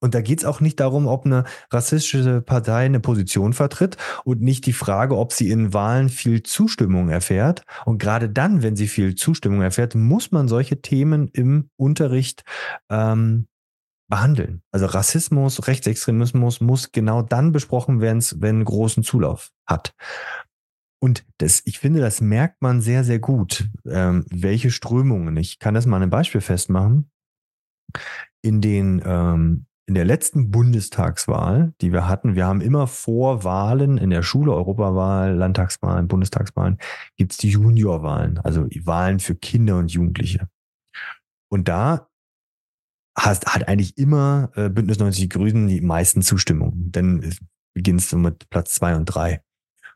Und da geht es auch nicht darum, ob eine rassistische Partei eine Position vertritt und nicht die Frage, ob sie in Wahlen viel Zustimmung erfährt. Und gerade dann, wenn sie viel Zustimmung erfährt, muss man solche Themen im Unterricht ähm, behandeln. Also Rassismus, Rechtsextremismus muss genau dann besprochen werden, wenn großen Zulauf hat. Und das, ich finde, das merkt man sehr, sehr gut, ähm, welche Strömungen. Ich kann das mal an einem Beispiel festmachen. In den ähm, in der letzten Bundestagswahl, die wir hatten, wir haben immer vor Wahlen in der Schule, Europawahl, Landtagswahlen, Bundestagswahlen, gibt's die Juniorwahlen, also Wahlen für Kinder und Jugendliche. Und da hast, hat eigentlich immer äh, Bündnis 90 Grünen die meisten Zustimmungen. Dann beginnst du mit Platz zwei und drei.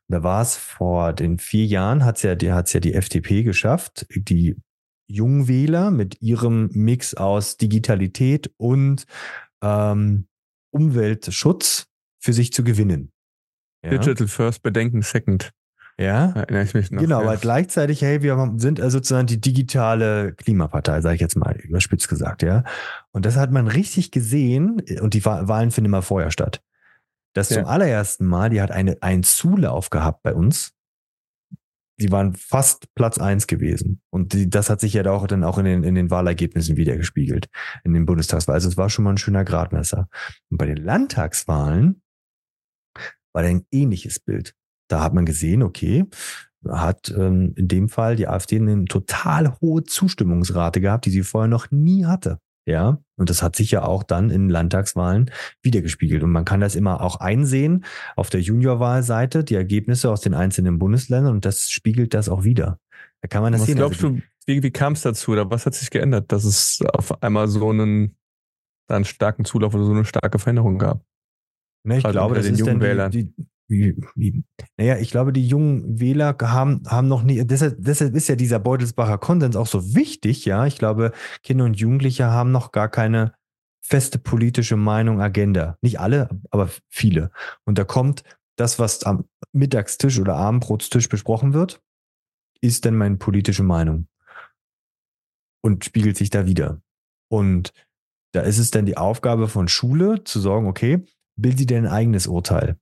Da war es vor den vier Jahren, hat's ja, die, ja die FDP geschafft, die Jungwähler mit ihrem Mix aus Digitalität und ähm, Umweltschutz für sich zu gewinnen. Ja? Digital First, Bedenken Second. Ja, erinnere ich mich noch. Genau, ja. aber gleichzeitig, hey, wir sind also sozusagen die digitale Klimapartei, sage ich jetzt mal überspitzt gesagt, ja. Und das hat man richtig gesehen und die Wahlen finden immer vorher statt. Das ja. zum allerersten Mal, die hat eine, einen Zulauf gehabt bei uns. Die waren fast Platz eins gewesen. Und die, das hat sich ja auch dann auch in den, in den Wahlergebnissen wiedergespiegelt, in den Bundestagswahlen. Also es war schon mal ein schöner Gradmesser. Und bei den Landtagswahlen war dann ein ähnliches Bild. Da hat man gesehen, okay, hat ähm, in dem Fall die AfD eine total hohe Zustimmungsrate gehabt, die sie vorher noch nie hatte. Ja, und das hat sich ja auch dann in Landtagswahlen wiedergespiegelt. Und man kann das immer auch einsehen auf der Juniorwahlseite, die Ergebnisse aus den einzelnen Bundesländern und das spiegelt das auch wieder. Da kann man das was sehen. glaubst also, du, wie, wie kam es dazu oder was hat sich geändert, dass es auf einmal so einen, einen starken Zulauf oder so eine starke Veränderung gab? Ne, ich also glaube, das den ist Wählern. Die, wie, naja, ich glaube, die jungen Wähler haben, haben noch nie, deshalb, deshalb ist ja dieser Beutelsbacher Konsens auch so wichtig, ja. Ich glaube, Kinder und Jugendliche haben noch gar keine feste politische Meinung, Agenda. Nicht alle, aber viele. Und da kommt das, was am Mittagstisch oder Abendbrotstisch besprochen wird, ist denn meine politische Meinung. Und spiegelt sich da wieder. Und da ist es dann die Aufgabe von Schule zu sagen, okay, bilde dir dein eigenes Urteil.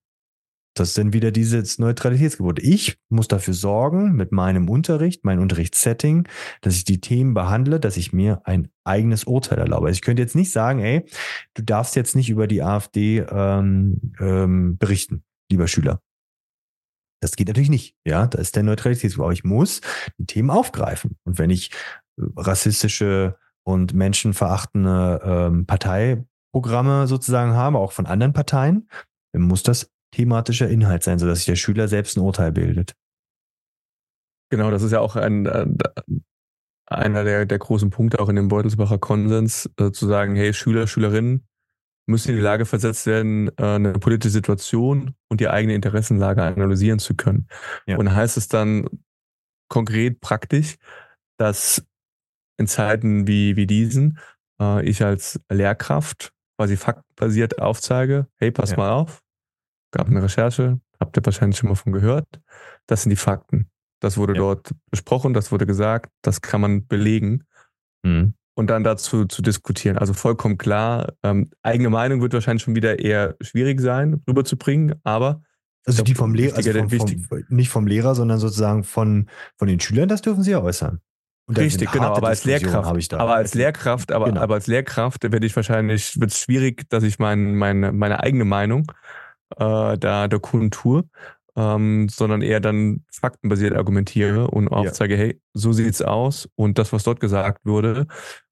Das ist dann wieder dieses Neutralitätsgebot. Ich muss dafür sorgen, mit meinem Unterricht, mein Unterrichtssetting, dass ich die Themen behandle, dass ich mir ein eigenes Urteil erlaube. Also ich könnte jetzt nicht sagen, ey, du darfst jetzt nicht über die AfD ähm, ähm, berichten, lieber Schüler. Das geht natürlich nicht. Ja, da ist der Neutralitätsgebot. Aber ich muss die Themen aufgreifen. Und wenn ich äh, rassistische und menschenverachtende ähm, Parteiprogramme sozusagen habe, auch von anderen Parteien, dann muss das thematischer Inhalt sein, sodass sich der Schüler selbst ein Urteil bildet. Genau, das ist ja auch ein, ein einer der, der großen Punkte auch in dem Beutelsbacher Konsens, äh, zu sagen, hey, Schüler, Schülerinnen müssen in die Lage versetzt werden, äh, eine politische Situation und die eigene Interessenlage analysieren zu können. Ja. Und heißt es dann konkret praktisch, dass in Zeiten wie, wie diesen äh, ich als Lehrkraft quasi faktenbasiert aufzeige, hey, pass ja. mal auf, gab eine Recherche, habt ihr wahrscheinlich schon mal von gehört. Das sind die Fakten. Das wurde ja. dort besprochen, das wurde gesagt, das kann man belegen. Mhm. Und dann dazu zu diskutieren. Also vollkommen klar, ähm, eigene Meinung wird wahrscheinlich schon wieder eher schwierig sein, rüberzubringen, aber also die vom Lehrer, also vom, vom, nicht vom Lehrer, sondern sozusagen von, von den Schülern, das dürfen sie ja äußern. Richtig, genau, aber als Lehrkraft, aber als Lehrkraft, aber, genau. aber als Lehrkraft werde ich wahrscheinlich, wird es schwierig, dass ich mein, meine, meine eigene Meinung äh, da der Kultur, ähm, sondern eher dann faktenbasiert argumentiere und aufzeige, ja. hey, so sieht's aus und das, was dort gesagt wurde,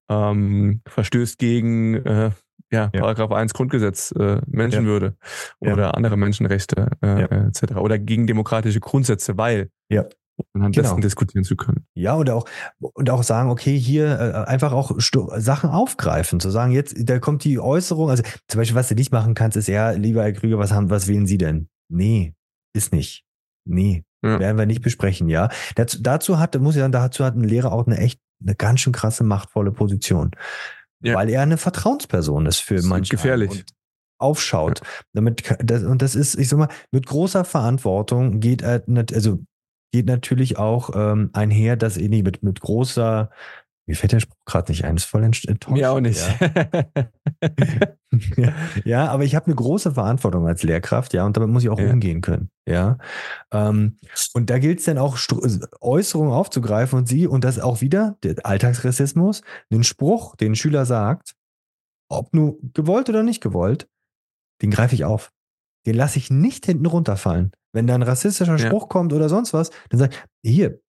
ähm, verstößt gegen äh, ja, ja, Paragraph 1 Grundgesetz, äh, Menschenwürde ja. oder andere Menschenrechte äh, etc. oder gegen demokratische Grundsätze, weil ja anhand genau. dessen diskutieren zu können. Ja, und auch, und auch sagen, okay, hier äh, einfach auch Sachen aufgreifen, zu sagen, jetzt, da kommt die Äußerung, also zum Beispiel, was du nicht machen kannst, ist ja, lieber Herr Krüger, was haben, was wählen Sie denn? Nee, ist nicht. Nee, ja. werden wir nicht besprechen, ja. Dazu, dazu hat, muss ich sagen, dazu hat ein Lehrer auch eine echt, eine ganz schön krasse, machtvolle Position. Ja. Weil er eine Vertrauensperson ist für manche. Gefährlich aufschaut. Damit, das, und das ist, ich sag mal, mit großer Verantwortung geht er, also geht natürlich auch ähm, einher, dass eh nicht mit, mit großer, mir fällt der Spruch gerade nicht ein, ist voll enttäuscht. Mir auch nicht. Ja, ja aber ich habe eine große Verantwortung als Lehrkraft, ja, und damit muss ich auch ja. umgehen können, ja. Ähm, und da gilt es dann auch, Äußerungen aufzugreifen und sie, und das auch wieder, der Alltagsrassismus, den Spruch, den ein Schüler sagt, ob nur gewollt oder nicht gewollt, den greife ich auf. Den lasse ich nicht hinten runterfallen. Wenn da ein rassistischer ja. Spruch kommt oder sonst was, dann sage ich, hier,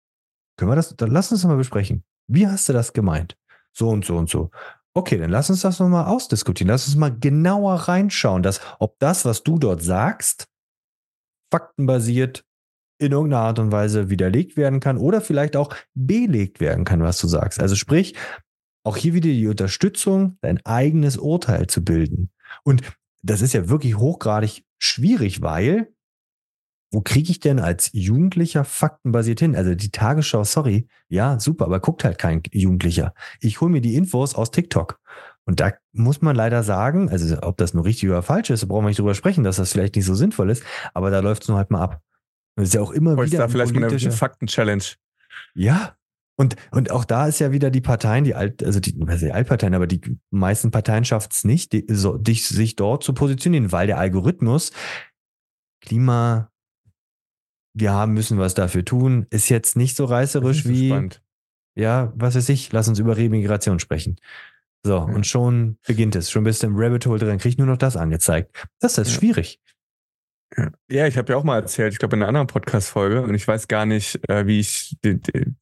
können wir das, dann lass uns das mal besprechen. Wie hast du das gemeint? So und so und so. Okay, dann lass uns das nochmal ausdiskutieren. Lass uns mal genauer reinschauen, dass, ob das, was du dort sagst, faktenbasiert in irgendeiner Art und Weise widerlegt werden kann oder vielleicht auch belegt werden kann, was du sagst. Also sprich, auch hier wieder die Unterstützung, dein eigenes Urteil zu bilden. Und das ist ja wirklich hochgradig schwierig, weil wo kriege ich denn als Jugendlicher faktenbasiert hin? Also die Tagesschau, sorry, ja, super, aber guckt halt kein Jugendlicher. Ich hole mir die Infos aus TikTok. Und da muss man leider sagen, also ob das nur richtig oder falsch ist, da brauchen wir nicht drüber sprechen, dass das vielleicht nicht so sinnvoll ist, aber da läuft es nur halt mal ab. Das ist ja auch immer Heute wieder. Da vielleicht eine Fakten-Challenge. Ja. Und, und auch da ist ja wieder die Parteien, die Alt, also die, was die Altparteien, aber die meisten Parteien schaffen es nicht, die, so, dich, sich dort zu positionieren, weil der Algorithmus Klima, wir haben müssen was dafür tun, ist jetzt nicht so reißerisch wie, spannend. ja, was weiß ich, lass uns über Remigration sprechen. So, ja. und schon beginnt es. Schon bist du im Rabbit Hole drin, kriegst nur noch das angezeigt. Das ist ja. schwierig. Ja, ich habe ja auch mal erzählt, ich glaube in einer anderen Podcast-Folge, und ich weiß gar nicht, äh, wie ich,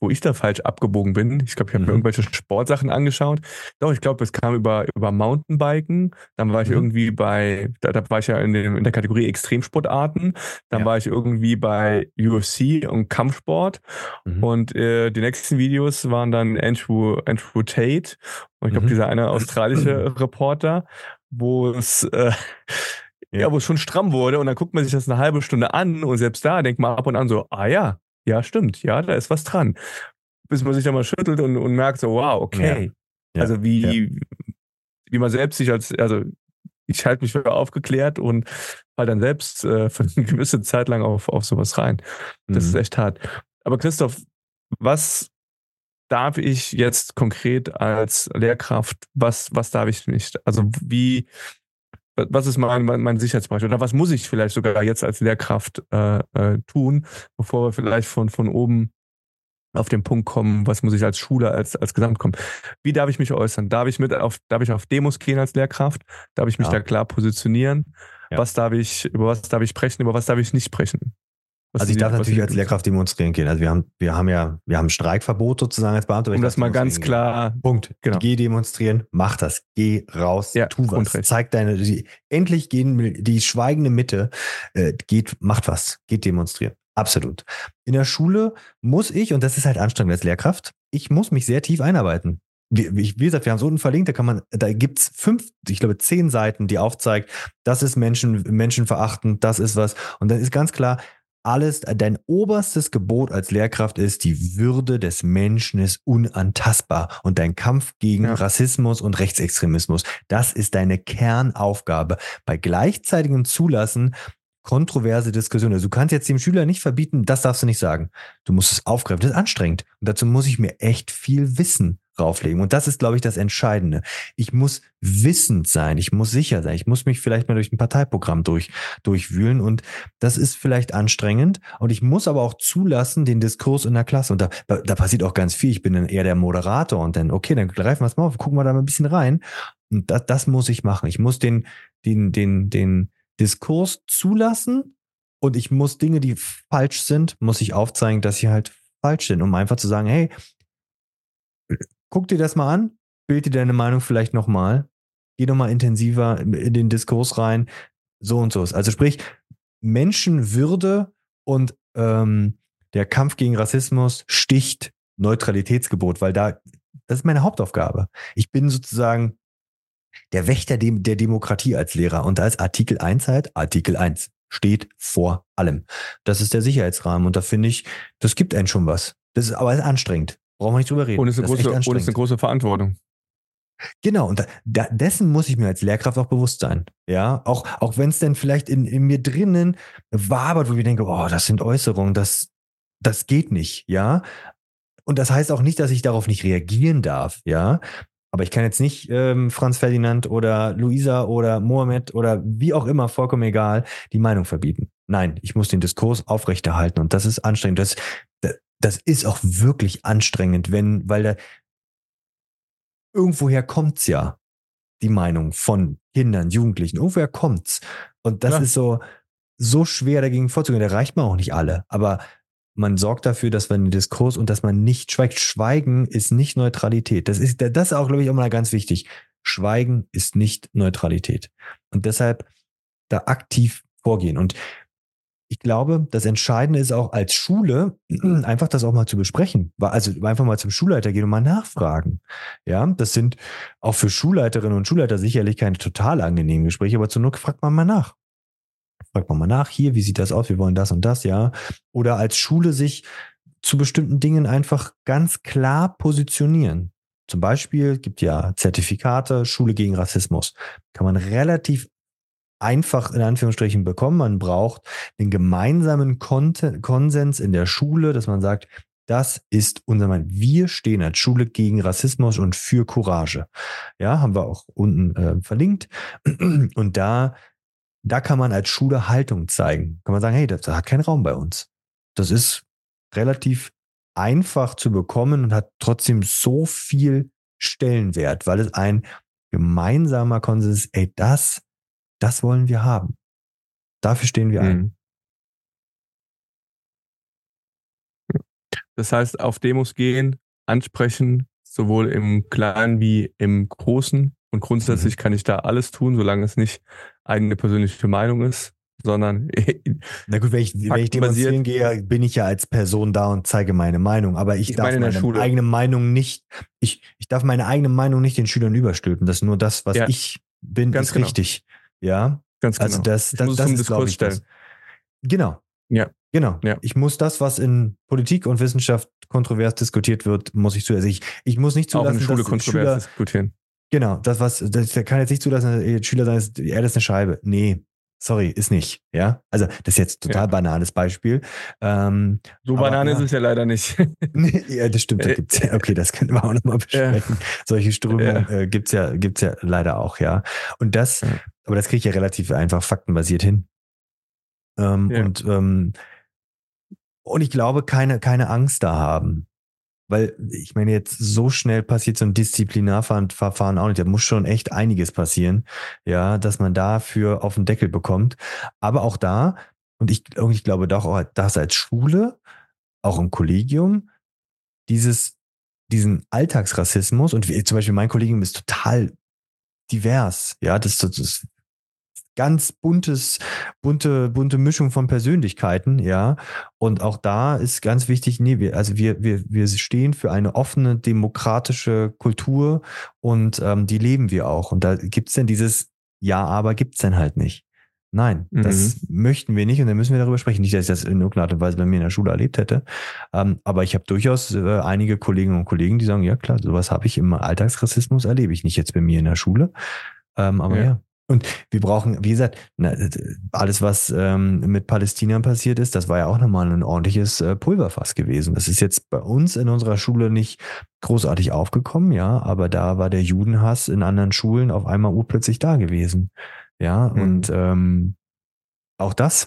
wo ich da falsch abgebogen bin. Ich glaube, ich habe mhm. mir irgendwelche Sportsachen angeschaut. Doch, ich glaube, es kam über, über Mountainbiken. Dann war ich mhm. irgendwie bei, da, da, war ich ja in, dem, in der Kategorie Extremsportarten. Dann ja. war ich irgendwie bei UFC und Kampfsport. Mhm. Und äh, die nächsten Videos waren dann Andrew, Andrew Tate. Und ich glaube, mhm. dieser eine australische Reporter, wo es äh, ja, wo es schon stramm wurde und dann guckt man sich das eine halbe Stunde an und selbst da denkt man ab und an so, ah ja, ja, stimmt, ja, da ist was dran. Bis man sich dann mal schüttelt und, und merkt so, wow, okay. Ja. Also wie, wie man selbst sich als, also ich halte mich für aufgeklärt und fall dann selbst äh, für eine gewisse Zeit lang auf, auf sowas rein. Das mhm. ist echt hart. Aber Christoph, was darf ich jetzt konkret als Lehrkraft, was, was darf ich nicht? Also wie, was ist mein, mein, mein Sicherheitsbereich oder was muss ich vielleicht sogar jetzt als Lehrkraft äh, äh, tun, bevor wir vielleicht von, von oben auf den Punkt kommen, was muss ich als Schule, als, als Gesamt kommen. Wie darf ich mich äußern? Darf ich mit auf, darf ich auf Demos gehen als Lehrkraft? Darf ich mich ja. da klar positionieren? Ja. Was darf ich, über was darf ich sprechen, über was darf ich nicht sprechen? Was also ich darf natürlich als Lehrkraft demonstrieren gehen. Also wir haben, wir haben ja, wir haben Streikverbot sozusagen als Beamter. Um das mal ganz klar. Punkt. Genau. Geh demonstrieren, mach das. Geh raus, ja, tu was. Zeig deine, die, endlich gehen die schweigende Mitte, äh, geht, macht was. Geht demonstrieren. Absolut. In der Schule muss ich, und das ist halt anstrengend als Lehrkraft, ich muss mich sehr tief einarbeiten. Wie, gesagt, wir haben es unten verlinkt, da kann man, da gibt's fünf, ich glaube, zehn Seiten, die aufzeigt, das ist Menschen, menschenverachtend, das ist was. Und dann ist ganz klar, alles, dein oberstes Gebot als Lehrkraft ist, die Würde des Menschen ist unantastbar und dein Kampf gegen ja. Rassismus und Rechtsextremismus, das ist deine Kernaufgabe. Bei gleichzeitigem Zulassen kontroverse Diskussionen. Also du kannst jetzt dem Schüler nicht verbieten, das darfst du nicht sagen. Du musst es aufgreifen. Das ist anstrengend. Und dazu muss ich mir echt viel Wissen drauflegen. Und das ist, glaube ich, das Entscheidende. Ich muss wissend sein, ich muss sicher sein, ich muss mich vielleicht mal durch ein Parteiprogramm durch, durchwühlen und das ist vielleicht anstrengend. Und ich muss aber auch zulassen, den Diskurs in der Klasse. Und da, da passiert auch ganz viel. Ich bin dann eher der Moderator und dann, okay, dann greifen wir es mal auf, gucken wir da mal ein bisschen rein. Und das, das muss ich machen. Ich muss den, den, den, den Diskurs zulassen und ich muss Dinge, die falsch sind, muss ich aufzeigen, dass sie halt falsch sind, um einfach zu sagen, hey, guck dir das mal an, bild dir deine Meinung vielleicht nochmal, geh nochmal intensiver in den Diskurs rein, so und so. Also sprich, Menschenwürde und ähm, der Kampf gegen Rassismus sticht Neutralitätsgebot, weil da, das ist meine Hauptaufgabe. Ich bin sozusagen der Wächter der Demokratie als Lehrer und ist Artikel 1 halt Artikel 1 steht vor allem. Das ist der Sicherheitsrahmen und da finde ich, das gibt einen schon was. Das ist aber anstrengend. Brauchen wir nicht drüber reden. Und es ist, eine, große, und ist eine große Verantwortung. Genau, und da, dessen muss ich mir als Lehrkraft auch bewusst sein. Ja, auch, auch wenn es denn vielleicht in, in mir drinnen wabert, wo ich denke, oh, das sind Äußerungen, das, das geht nicht, ja. Und das heißt auch nicht, dass ich darauf nicht reagieren darf, ja. Aber ich kann jetzt nicht ähm, Franz Ferdinand oder Luisa oder Mohammed oder wie auch immer, vollkommen egal, die Meinung verbieten. Nein, ich muss den Diskurs aufrechterhalten und das ist anstrengend. Das, das ist auch wirklich anstrengend, wenn, weil da irgendwoher kommt's ja. die Meinung von Kindern, Jugendlichen. Irgendwoher kommt's. Und das ja. ist so, so schwer dagegen vorzugehen. Da reicht man auch nicht alle. Aber man sorgt dafür, dass man den Diskurs und dass man nicht schweigt. Schweigen ist nicht Neutralität. Das ist, das ist auch, glaube ich, immer ganz wichtig. Schweigen ist nicht Neutralität. Und deshalb da aktiv vorgehen. Und ich glaube, das Entscheidende ist auch als Schule, einfach das auch mal zu besprechen. Also einfach mal zum Schulleiter gehen und mal nachfragen. Ja, das sind auch für Schulleiterinnen und Schulleiter sicherlich keine total angenehmen Gespräche, aber zur Not fragt man mal nach. Fragt man mal nach, hier, wie sieht das aus? Wir wollen das und das, ja. Oder als Schule sich zu bestimmten Dingen einfach ganz klar positionieren. Zum Beispiel gibt ja Zertifikate, Schule gegen Rassismus. Kann man relativ einfach in Anführungsstrichen bekommen. Man braucht den gemeinsamen Konsens in der Schule, dass man sagt, das ist unser Mann. Wir stehen als Schule gegen Rassismus und für Courage. Ja, haben wir auch unten äh, verlinkt. Und da, da kann man als Schule Haltung zeigen. Kann man sagen, hey, das hat keinen Raum bei uns. Das ist relativ einfach zu bekommen und hat trotzdem so viel Stellenwert, weil es ein gemeinsamer Konsens ist, ey, das das wollen wir haben. Dafür stehen wir ein. Mhm. Das heißt, auf Demos gehen, ansprechen, sowohl im Kleinen wie im Großen. Und grundsätzlich mhm. kann ich da alles tun, solange es nicht eigene persönliche Meinung ist, sondern. Na gut, wenn ich, wenn ich demonstrieren gehe, bin ich ja als Person da und zeige meine Meinung. Aber ich, ich darf meine, meine eigene Meinung nicht, ich, ich darf meine eigene Meinung nicht den Schülern überstülpen. Das ist nur das, was ja, ich bin, ist genau. richtig. Ja, ganz also genau. Also das, das, das ist, glaube ich, das. Genau. Ja. Genau. Ja. Ich muss das, was in Politik und Wissenschaft kontrovers diskutiert wird, muss ich zu. Also ich, ich muss nicht zulassen, Auch in Schule kontrovers Schüler, diskutieren. Genau, das was, das kann jetzt nicht zulassen, dass Schüler sagen, er ist eine Scheibe. Nee, sorry, ist nicht. Ja, also das ist jetzt total ja. banales Beispiel. Ähm, so banan ja. ist es ja leider nicht. ja, das stimmt. Da gibt's ja, okay, das können wir auch nochmal besprechen. Ja. Solche Strömungen äh, gibt's ja, gibt's ja leider auch, ja. Und das, aber das kriege ich ja relativ einfach faktenbasiert hin. Ähm, und ähm, und ich glaube, keine, keine Angst da haben. Weil ich meine, jetzt so schnell passiert so ein Disziplinarverfahren auch nicht. Da muss schon echt einiges passieren, ja, dass man dafür auf den Deckel bekommt. Aber auch da, und ich, und ich glaube doch auch, dass als Schule, auch im Kollegium, dieses, diesen Alltagsrassismus, und wie, zum Beispiel mein Kollegium ist total divers, ja, das, das ganz buntes, bunte, bunte Mischung von Persönlichkeiten, ja. Und auch da ist ganz wichtig, nee, wir, also wir, wir, wir stehen für eine offene, demokratische Kultur und ähm, die leben wir auch. Und da gibt's denn dieses Ja, aber gibt's denn halt nicht. Nein, mhm. das möchten wir nicht und dann müssen wir darüber sprechen. Nicht, dass ich das in irgendeiner Art und Weise bei mir in der Schule erlebt hätte, ähm, aber ich habe durchaus äh, einige Kolleginnen und Kollegen, die sagen, ja klar, sowas habe ich im Alltagsrassismus, erlebe ich nicht jetzt bei mir in der Schule. Ähm, aber ja. ja. Und wir brauchen, wie gesagt, alles, was ähm, mit Palästina passiert ist, das war ja auch nochmal ein ordentliches äh, Pulverfass gewesen. Das ist jetzt bei uns in unserer Schule nicht großartig aufgekommen, ja, aber da war der Judenhass in anderen Schulen auf einmal urplötzlich da gewesen. Ja, mhm. und ähm, auch das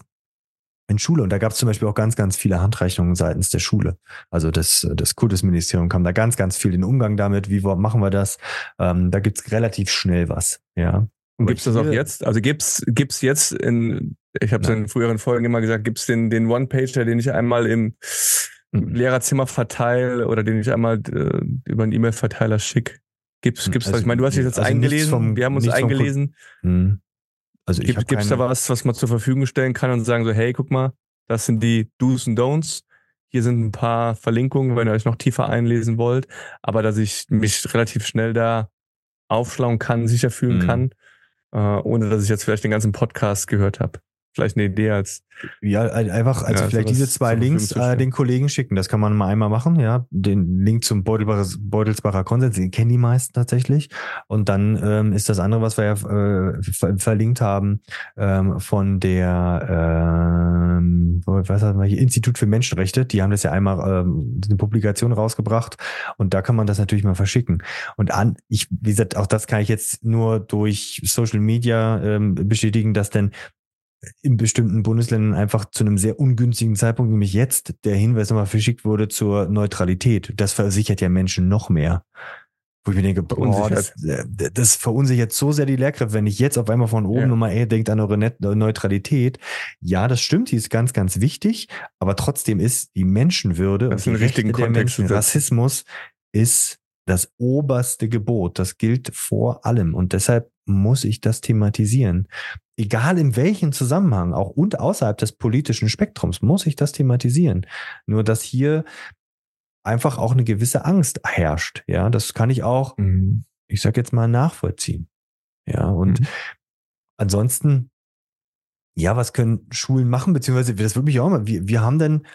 in Schule. Und da gab es zum Beispiel auch ganz, ganz viele Handreichungen seitens der Schule. Also das, das Kultusministerium kam da ganz, ganz viel in Umgang damit. Wie machen wir das? Ähm, da gibt's relativ schnell was, ja. Und gibt es das auch jetzt? Also gibt's gibt's jetzt in, ich habe es in früheren Folgen immer gesagt, gibt's den, den One-Pager, den ich einmal im mhm. Lehrerzimmer verteile oder den ich einmal äh, über einen E-Mail-Verteiler schicke? Gibt's, gibt's also, das? Ich meine, du hast dich jetzt also eingelesen, vom, wir haben uns eingelesen. Hm. Also ich Gibt, gibt's da was, was man zur Verfügung stellen kann und sagen so, hey, guck mal, das sind die Do's und Don'ts. Hier sind ein paar Verlinkungen, wenn ihr euch noch tiefer einlesen wollt. Aber dass ich mich relativ schnell da aufschlauen kann, sicher fühlen mhm. kann, äh, ohne dass ich jetzt vielleicht den ganzen Podcast gehört habe vielleicht eine Idee als. Ja, einfach, also ja, vielleicht diese zwei Links äh, den Kollegen schicken. Das kann man mal einmal machen, ja. Den Link zum Beutelsbacher Konsens, den kennen die meisten tatsächlich. Und dann ähm, ist das andere, was wir ja äh, ver verlinkt haben, ähm, von der ähm, was hat man hier, Institut für Menschenrechte. Die haben das ja einmal ähm, eine Publikation rausgebracht und da kann man das natürlich mal verschicken. Und an, ich, wie gesagt, auch das kann ich jetzt nur durch Social Media ähm, bestätigen, dass denn in bestimmten Bundesländern einfach zu einem sehr ungünstigen Zeitpunkt, nämlich jetzt, der Hinweis nochmal verschickt wurde zur Neutralität. Das versichert ja Menschen noch mehr. Wo ich mir denke, boah, das, äh, das verunsichert so sehr die Lehrkräfte, wenn ich jetzt auf einmal von oben ja. nochmal eher denkt an eure Neutralität. Ja, das stimmt, die ist ganz, ganz wichtig, aber trotzdem ist die Menschenwürde das und die richtigen Kontext Menschen, Rassismus ist das oberste Gebot. Das gilt vor allem und deshalb muss ich das thematisieren. Egal in welchem Zusammenhang, auch und außerhalb des politischen Spektrums, muss ich das thematisieren. Nur dass hier einfach auch eine gewisse Angst herrscht. Ja, das kann ich auch, mhm. ich sag jetzt mal, nachvollziehen. Ja, und mhm. ansonsten, ja, was können Schulen machen? Beziehungsweise, das würde mich auch mal, wir, wir haben denn,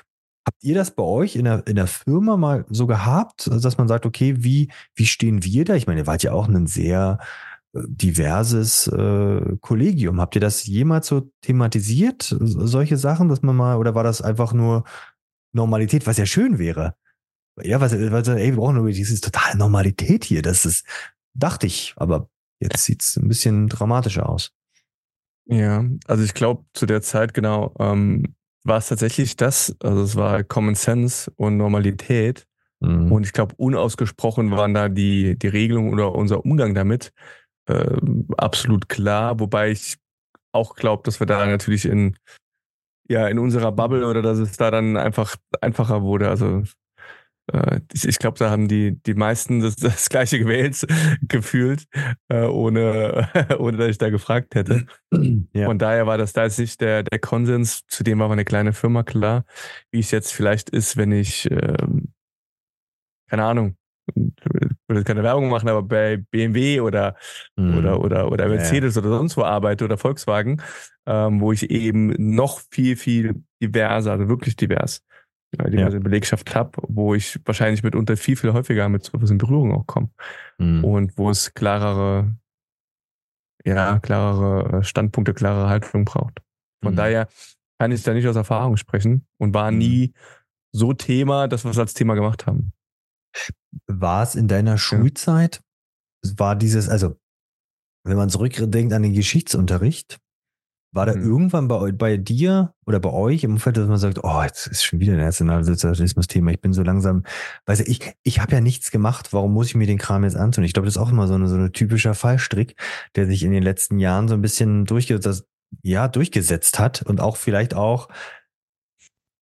habt ihr das bei euch in der, in der Firma mal so gehabt, dass man sagt, okay, wie, wie stehen wir da? Ich meine, ihr wart ja auch ein sehr äh, diverses äh, Kollegium. Habt ihr das jemals so thematisiert, solche Sachen, dass man mal, oder war das einfach nur Normalität, was ja schön wäre? Ja, was, was ey, wir brauchen nur diese totale Normalität hier. Das ist, dachte ich, aber jetzt sieht's ein bisschen dramatischer aus. Ja, also ich glaube, zu der Zeit genau ähm, war es tatsächlich das, also es war Common Sense und Normalität. Mhm. Und ich glaube, unausgesprochen waren da die, die Regelungen oder unser Umgang damit äh, absolut klar, wobei ich auch glaube, dass wir da natürlich in ja in unserer Bubble oder dass es da dann einfach einfacher wurde. Also äh, ich glaube, da haben die, die meisten das, das gleiche gewählt gefühlt, äh, ohne, ohne dass ich da gefragt hätte. Ja. Von daher war das da jetzt nicht der, der Konsens, zu dem war eine kleine Firma klar, wie es jetzt vielleicht ist, wenn ich, ähm, keine Ahnung, ich würde keine Werbung machen, aber bei BMW oder, mhm. oder, oder, oder Mercedes ja. oder sonst wo arbeite oder Volkswagen, ähm, wo ich eben noch viel, viel diverser, also wirklich divers, die ja. eine Belegschaft habe, wo ich wahrscheinlich mitunter viel, viel häufiger mit sowas in Berührung auch komme. Mhm. Und wo es klarere, ja, klarere Standpunkte, klarere Haltung braucht. Von mhm. daher kann ich da nicht aus Erfahrung sprechen und war mhm. nie so Thema, dass wir es als Thema gemacht haben. War es in deiner Schulzeit, war dieses, also wenn man zurückdenkt an den Geschichtsunterricht, war da mhm. irgendwann bei, bei dir oder bei euch im Umfeld, dass man sagt, oh, jetzt ist schon wieder ein Nationalsozialismus-Thema, ich bin so langsam, weiß ich, ich habe ja nichts gemacht, warum muss ich mir den Kram jetzt antun? Ich glaube, das ist auch immer so, eine, so ein typischer Fallstrick, der sich in den letzten Jahren so ein bisschen durchgesetzt, ja, durchgesetzt hat und auch vielleicht auch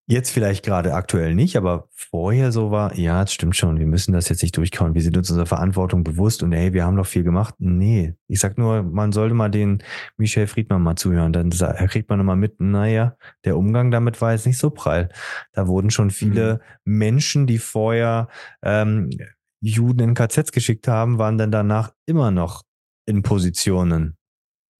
Jetzt vielleicht gerade aktuell nicht, aber vorher so war, ja, das stimmt schon, wir müssen das jetzt nicht durchkauen. Wir sind uns unserer Verantwortung bewusst und hey, wir haben doch viel gemacht. Nee, ich sag nur, man sollte mal den Michel Friedmann mal zuhören, dann kriegt man nochmal mit, naja, der Umgang damit war jetzt nicht so prall. Da wurden schon viele mhm. Menschen, die vorher ähm, Juden in KZs geschickt haben, waren dann danach immer noch in Positionen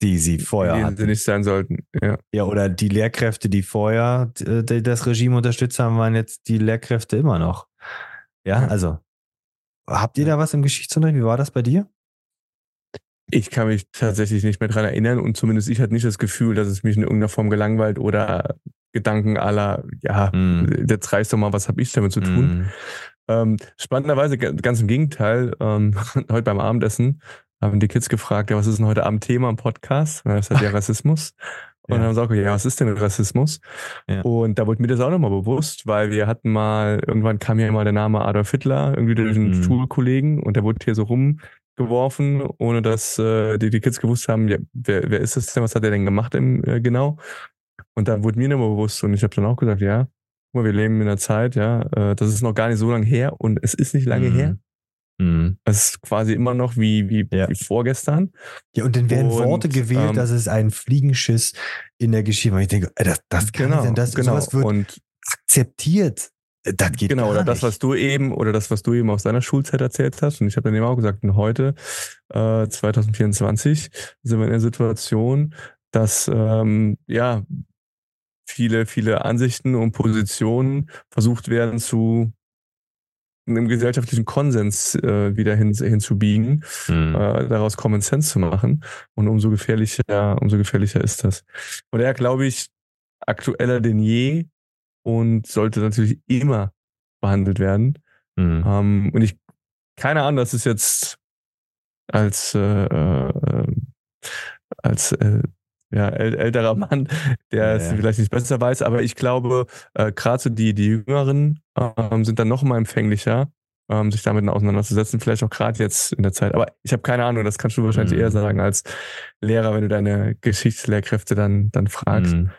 die sie vorher die hatten. sie nicht sein sollten. Ja. ja, oder die Lehrkräfte, die vorher äh, das Regime unterstützt haben, waren jetzt die Lehrkräfte immer noch. Ja, ja. also habt ihr da was im Geschichtsunterricht? Wie war das bei dir? Ich kann mich tatsächlich nicht mehr dran erinnern und zumindest ich hatte nicht das Gefühl, dass es mich in irgendeiner Form gelangweilt oder Gedanken aller, ja, mm. jetzt reißt doch mal, was habe ich damit zu tun? Mm. Ähm, spannenderweise, ganz im Gegenteil, ähm, heute beim Abendessen haben die Kids gefragt, ja, was ist denn heute Abend Thema im Podcast? Und dann ist halt ja Rassismus. Und ja. dann haben sie auch gesagt, ja, was ist denn Rassismus? Ja. Und da wurde mir das auch nochmal bewusst, weil wir hatten mal, irgendwann kam ja immer der Name Adolf Hitler, irgendwie durch einen mhm. Schulkollegen und der wurde hier so rumgeworfen, ohne dass äh, die, die Kids gewusst haben, ja, wer, wer ist das denn, was hat er denn gemacht im, äh, genau? Und dann wurde mir nochmal bewusst und ich habe dann auch gesagt, ja, guck mal, wir leben in einer Zeit, ja, äh, das ist noch gar nicht so lange her und es ist nicht lange mhm. her. Mhm. Es ist quasi immer noch wie, wie, ja. wie vorgestern. Ja, und dann werden und, Worte gewählt, ähm, dass es ein Fliegenschiss in der Geschichte. Und ich denke, das, das kann genau, denn das, genau. sowas wird und, akzeptiert. Das geht genau, oder nicht. das, was du eben, oder das, was du eben aus deiner Schulzeit erzählt hast. Und ich habe dann eben auch gesagt, heute, äh, 2024, sind wir in der Situation, dass ähm, ja viele, viele Ansichten und Positionen versucht werden zu einem gesellschaftlichen Konsens äh, wieder hin, hinzubiegen, mhm. äh, daraus Common Sense zu machen. Und umso gefährlicher, umso gefährlicher ist das. Und daher glaube ich, aktueller denn je und sollte natürlich immer behandelt werden. Mhm. Ähm, und ich, keine Ahnung, das ist jetzt als, äh, äh, als äh, ja, älterer Mann, der es ja. vielleicht nicht besser weiß, aber ich glaube, äh, gerade so die, die Jüngeren ähm, sind dann noch mal empfänglicher ähm, sich damit auseinanderzusetzen, vielleicht auch gerade jetzt in der Zeit. Aber ich habe keine Ahnung, das kannst du wahrscheinlich mhm. eher sagen als Lehrer, wenn du deine Geschichtslehrkräfte dann, dann fragst. Mhm.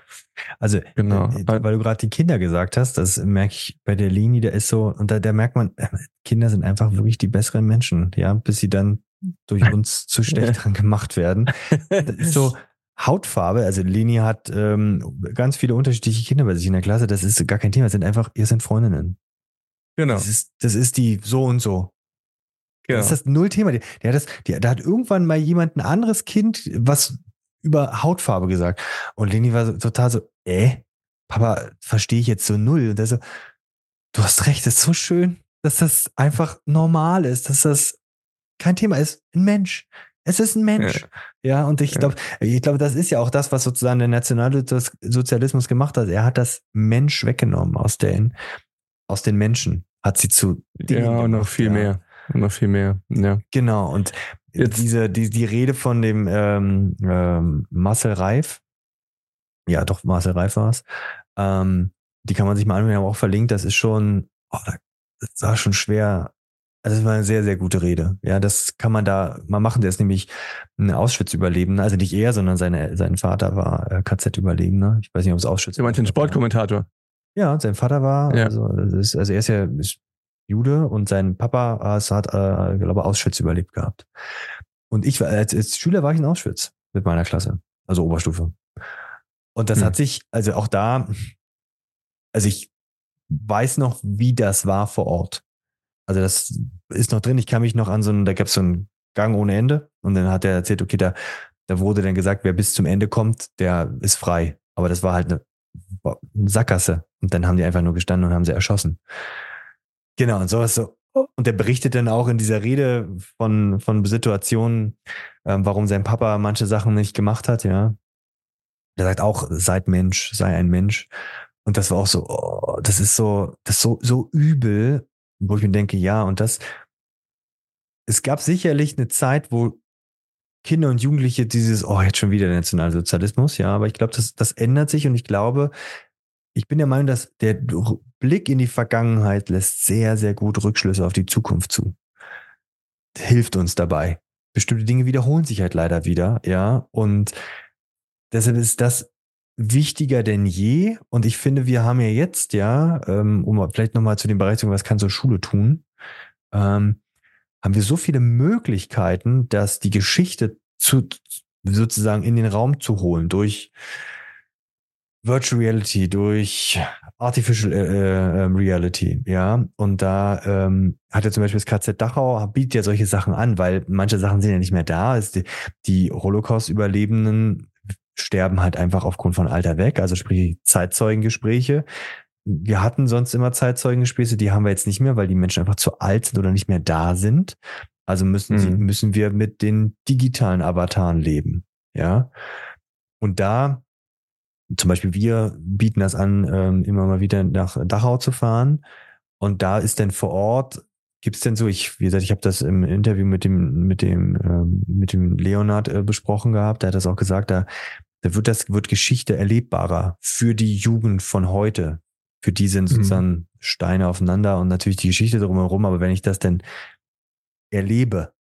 Also, genau. Äh, weil du gerade die Kinder gesagt hast, das merke ich bei der Linie, der ist so, und da, da merkt man, äh, Kinder sind einfach wirklich die besseren Menschen, ja, bis sie dann durch uns zu schlechteren gemacht werden. Das ist so, Hautfarbe, also Leni hat ähm, ganz viele unterschiedliche Kinder bei sich in der Klasse, das ist gar kein Thema, das sind einfach, ihr sind Freundinnen. Genau. Das ist, das ist die so und so. Genau. Das ist das Null-Thema. Der, der, hat das, der, da hat irgendwann mal jemand ein anderes Kind was über Hautfarbe gesagt. Und Leni war so, total so, äh, Papa, verstehe ich jetzt so null. Und der so, du hast recht, das ist so schön, dass das einfach normal ist, dass das kein Thema ist. Ein Mensch. Es ist ein Mensch. Ja, ja und ich glaube, ich glaube, das ist ja auch das, was sozusagen der Nationalsozialismus gemacht hat. Er hat das Mensch weggenommen aus den, aus den Menschen hat sie zu Ja, und noch viel ja. mehr. Und noch viel mehr. Ja. Genau. Und Jetzt. diese, die, die Rede von dem ähm, ähm, Marcel Reif, ja, doch, Marcel Reif war es, ähm, die kann man sich mal anhören, wir haben auch verlinkt, das ist schon, oh, das war schon schwer. Also das war eine sehr, sehr gute Rede. Ja, das kann man da mal machen. Der ist nämlich ein Auschwitz-Überlebender, also nicht er, sondern seine, sein Vater war äh, KZ-Überlebender. Ich weiß nicht, ob es Auschwitz. Du meinst den Sportkommentator? Ja, sein Vater war, ja. also, ist, also er ist ja ist Jude und sein Papa äh, hat, äh, glaube Auschwitz überlebt gehabt. Und ich war, als, als Schüler war ich in Auschwitz mit meiner Klasse, also Oberstufe. Und das hm. hat sich, also auch da, also ich weiß noch, wie das war vor Ort. Also das ist noch drin. Ich kann mich noch an so einen, da gab es so einen Gang ohne Ende und dann hat er erzählt, okay, da, da wurde dann gesagt, wer bis zum Ende kommt, der ist frei. Aber das war halt eine eine Sackgasse. Und dann haben die einfach nur gestanden und haben sie erschossen. Genau, und sowas so. Und der berichtet dann auch in dieser Rede von, von Situationen, ähm, warum sein Papa manche Sachen nicht gemacht hat, ja. Der sagt auch, seid Mensch, sei ein Mensch. Und das war auch so, oh, das ist so, das ist so, so übel, wo ich mir denke, ja, und das, es gab sicherlich eine Zeit, wo Kinder und Jugendliche dieses, oh, jetzt schon wieder der Nationalsozialismus, ja, aber ich glaube, das, das ändert sich und ich glaube, ich bin der Meinung, dass der Blick in die Vergangenheit lässt sehr, sehr gut Rückschlüsse auf die Zukunft zu. Hilft uns dabei. Bestimmte Dinge wiederholen sich halt leider wieder, ja, und deshalb ist das wichtiger denn je. Und ich finde, wir haben ja jetzt, ja, ähm, um vielleicht nochmal zu dem Bereich zu was kann so Schule tun? Ähm, haben wir so viele Möglichkeiten, dass die Geschichte zu, sozusagen in den Raum zu holen durch Virtual Reality, durch Artificial äh, äh, ähm, Reality, ja. Und da ähm, hat er zum Beispiel das KZ Dachau, bietet ja solche Sachen an, weil manche Sachen sind ja nicht mehr da. Die, die Holocaust-Überlebenden sterben halt einfach aufgrund von Alter weg, also sprich Zeitzeugengespräche wir hatten sonst immer Zeitzeugengespräche, die haben wir jetzt nicht mehr, weil die Menschen einfach zu alt sind oder nicht mehr da sind. Also müssen mhm. sie, müssen wir mit den digitalen Avataren leben. Ja. Und da, zum Beispiel, wir bieten das an, ähm, immer mal wieder nach Dachau zu fahren. Und da ist denn vor Ort, gibt's denn so, ich, wie gesagt, ich habe das im Interview mit dem, mit dem, ähm, mit dem Leonard äh, besprochen gehabt, der hat das auch gesagt, da, da wird das, wird Geschichte erlebbarer für die Jugend von heute. Für die sind mhm. sozusagen mhm. Steine aufeinander und natürlich die Geschichte drumherum. Aber wenn ich das denn erlebe,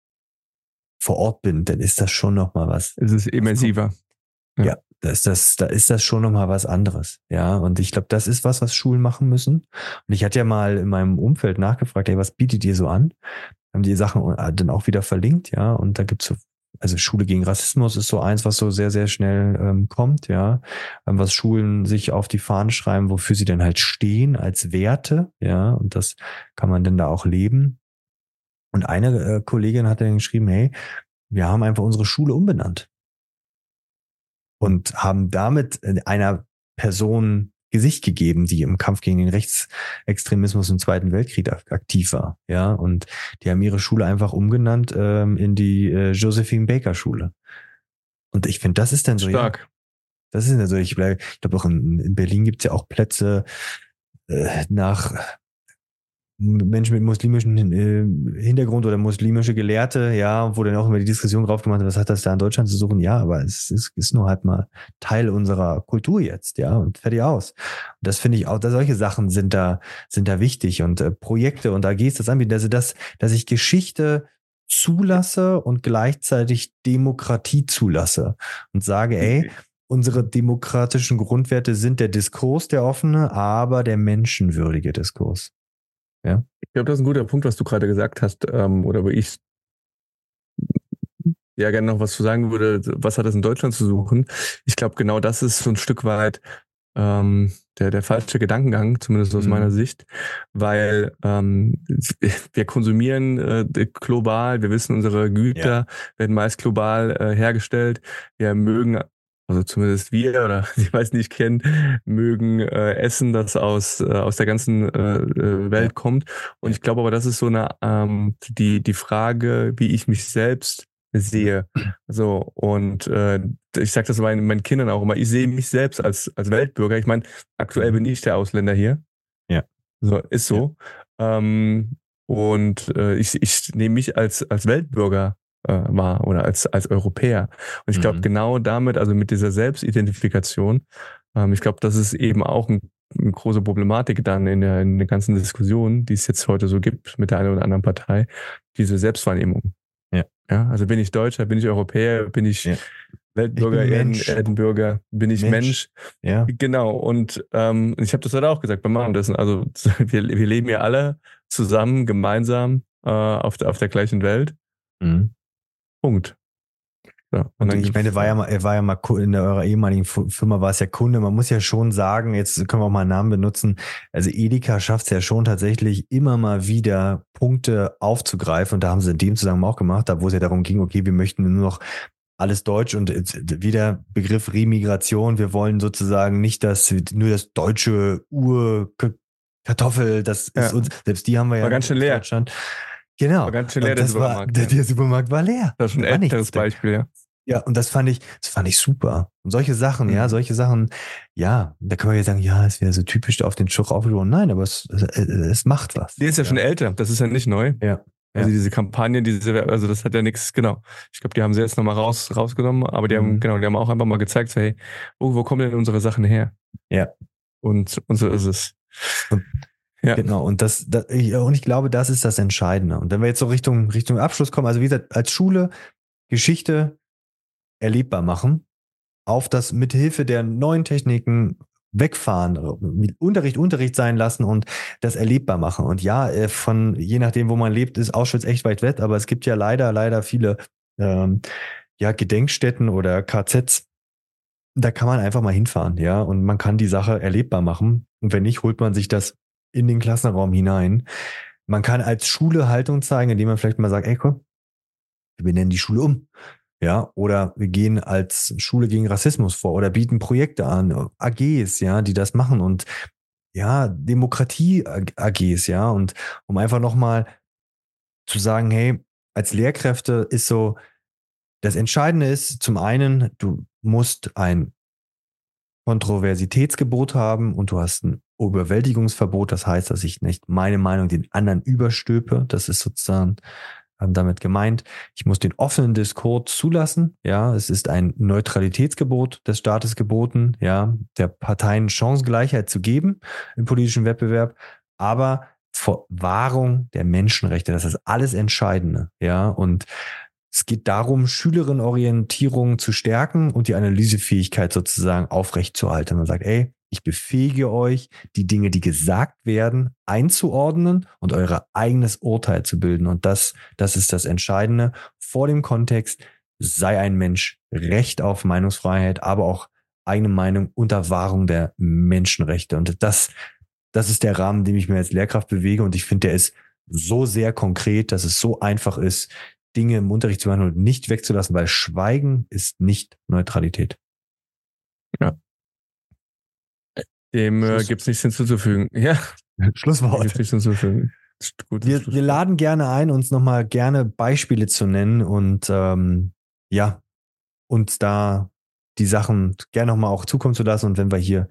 vor Ort bin, dann ist das schon nochmal was. Es ist immersiver. Ja, ja da ist das, da ist das schon nochmal was anderes. Ja, und ich glaube, das ist was, was Schulen machen müssen. Und ich hatte ja mal in meinem Umfeld nachgefragt, hey, was bietet ihr so an? Haben die Sachen äh, dann auch wieder verlinkt, ja, und da gibt's so also Schule gegen Rassismus ist so eins, was so sehr, sehr schnell ähm, kommt, ja. Ähm, was Schulen sich auf die Fahnen schreiben, wofür sie denn halt stehen als Werte, ja. Und das kann man denn da auch leben. Und eine äh, Kollegin hat dann geschrieben, hey, wir haben einfach unsere Schule umbenannt. Und haben damit äh, einer Person Gesicht gegeben, die im Kampf gegen den Rechtsextremismus im Zweiten Weltkrieg aktiv war. Ja, und die haben ihre Schule einfach umgenannt ähm, in die äh, Josephine Baker Schule. Und ich finde, das ist dann so. Stark. Ja, das ist dann so. Ich, ich glaube auch in, in Berlin gibt es ja auch Plätze äh, nach Menschen mit muslimischem äh, Hintergrund oder muslimische Gelehrte, ja, wo dann auch immer die Diskussion drauf gemacht wird, was hat das da in Deutschland zu suchen? Ja, aber es ist, ist nur halt mal Teil unserer Kultur jetzt, ja, und fertig aus. Und das finde ich auch, da solche Sachen sind da, sind da wichtig und äh, Projekte und AGs das anbieten, also das, dass ich Geschichte zulasse und gleichzeitig Demokratie zulasse und sage, ey, unsere demokratischen Grundwerte sind der Diskurs, der offene, aber der menschenwürdige Diskurs. Ja. Ich glaube, das ist ein guter Punkt, was du gerade gesagt hast, ähm, oder wo ich ja gerne noch was zu sagen würde, was hat das in Deutschland zu suchen? Ich glaube, genau das ist so ein Stück weit ähm, der, der falsche Gedankengang, zumindest aus mhm. meiner Sicht, weil ähm, wir konsumieren äh, global, wir wissen, unsere Güter ja. werden meist global äh, hergestellt. Wir mögen also zumindest wir oder die meisten, die ich kenne, mögen äh, Essen, das aus, äh, aus der ganzen äh, äh, Welt kommt. Und ich glaube aber, das ist so eine ähm, die, die Frage, wie ich mich selbst sehe. So, und äh, ich sage das meinen, meinen Kindern auch immer, ich sehe mich selbst als, als Weltbürger. Ich meine, aktuell bin ich der Ausländer hier. Ja. So, ist so. Ja. Ähm, und äh, ich, ich nehme mich als, als Weltbürger äh, war oder als, als Europäer. Und ich glaube, mhm. genau damit, also mit dieser Selbstidentifikation, ähm, ich glaube, das ist eben auch ein, eine große Problematik dann in der, in der ganzen Diskussion, die es jetzt heute so gibt mit der einen oder anderen Partei, diese Selbstwahrnehmung. Ja. ja also bin ich Deutscher, bin ich Europäer, bin ich ja. Weltbürger, Erdenbürger, bin ich Mensch. Mensch. Ja. Genau. Und ähm, ich habe das heute auch gesagt beim Machen Also wir, wir leben ja alle zusammen, gemeinsam äh, auf, der, auf der gleichen Welt. Mhm. Punkt. Ja, und, und ich meine, er war ja mal, er war ja mal in eurer ehemaligen Firma war es ja Kunde. Man muss ja schon sagen, jetzt können wir auch mal einen Namen benutzen. Also Edeka schafft es ja schon tatsächlich immer mal wieder Punkte aufzugreifen. Und da haben sie in dem Zusammenhang auch gemacht, da wo es ja darum ging, okay, wir möchten nur noch alles Deutsch und wieder Begriff Remigration. Wir wollen sozusagen nicht, dass nur das deutsche Urkartoffel, das ja. ist uns, selbst die haben wir ja war ganz schön leer. Deutschland. Genau. War ganz schön leer, der Supermarkt. War, der, der, Supermarkt war leer. Das ist ein älteres Beispiel, ja. Ja, und das fand ich, das fand ich super. Und solche Sachen, mhm. ja, solche Sachen, ja, da kann man ja sagen, ja, es wäre so typisch auf den Schuch aufgewogen. Nein, aber es, es, es macht was. Der ist ja, ja, schon älter, das ist ja nicht neu. Ja. Also diese Kampagne, diese, also das hat ja nichts, genau. Ich glaube, die haben sie jetzt nochmal raus, rausgenommen, aber die mhm. haben, genau, die haben auch einfach mal gezeigt, so, hey, wo, wo kommen denn unsere Sachen her? Ja. Und, und so ist es. Und ja. Genau. Und das, das und ich glaube, das ist das Entscheidende. Und wenn wir jetzt so Richtung, Richtung Abschluss kommen, also wie gesagt, als Schule Geschichte erlebbar machen, auf das mithilfe der neuen Techniken wegfahren, Unterricht Unterricht sein lassen und das erlebbar machen. Und ja, äh, von je nachdem, wo man lebt, ist Auschwitz echt weit weg, aber es gibt ja leider, leider viele ähm, ja, Gedenkstätten oder KZs. Da kann man einfach mal hinfahren, ja, und man kann die Sache erlebbar machen. Und wenn nicht, holt man sich das in den Klassenraum hinein. Man kann als Schule Haltung zeigen, indem man vielleicht mal sagt, ey, komm, wir nennen die Schule um. Ja, oder wir gehen als Schule gegen Rassismus vor oder bieten Projekte an, AGs, ja, die das machen und ja, Demokratie-AGs, ja, und um einfach nochmal zu sagen, hey, als Lehrkräfte ist so, das Entscheidende ist zum einen, du musst ein Kontroversitätsgebot haben und du hast ein Überwältigungsverbot. Das heißt, dass ich nicht meine Meinung den anderen überstülpe. Das ist sozusagen ähm, damit gemeint. Ich muss den offenen Diskurs zulassen. Ja, es ist ein Neutralitätsgebot des Staates geboten, ja, der Parteien Chancengleichheit zu geben im politischen Wettbewerb, aber vor Wahrung der Menschenrechte. Das ist alles Entscheidende. Ja, und es geht darum, Schülerinnenorientierung zu stärken und die Analysefähigkeit sozusagen aufrechtzuerhalten. Man sagt, ey, ich befähige euch, die Dinge, die gesagt werden, einzuordnen und euer eigenes Urteil zu bilden. Und das, das ist das Entscheidende. Vor dem Kontext sei ein Mensch Recht auf Meinungsfreiheit, aber auch eigene Meinung unter Wahrung der Menschenrechte. Und das, das ist der Rahmen, in dem ich mir als Lehrkraft bewege. Und ich finde, der ist so sehr konkret, dass es so einfach ist, Dinge im Unterricht zu machen und nicht wegzulassen, weil Schweigen ist nicht Neutralität. Ja. Dem äh, gibt es nichts hinzuzufügen. Ja. Schlusswort. Gibt's nichts hinzuzufügen. Gut, wir, wir laden gerne ein, uns nochmal gerne Beispiele zu nennen und ähm, ja, uns da die Sachen gerne nochmal auch zukommen zu lassen. Und wenn wir hier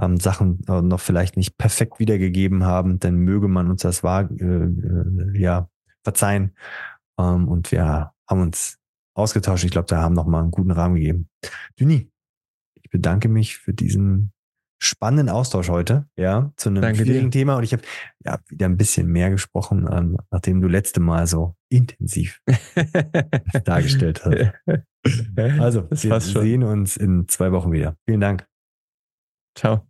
ähm, Sachen äh, noch vielleicht nicht perfekt wiedergegeben haben, dann möge man uns das wahr, äh, äh, ja, verzeihen. Ähm, und wir haben uns ausgetauscht. Ich glaube, da haben nochmal einen guten Rahmen gegeben. Düni, ich bedanke mich für diesen spannenden Austausch heute, ja, zu einem Danke schwierigen dir. Thema. Und ich habe ja wieder ein bisschen mehr gesprochen, ähm, nachdem du letzte Mal so intensiv dargestellt hast. Also, wir sehen uns in zwei Wochen wieder. Vielen Dank. Ciao.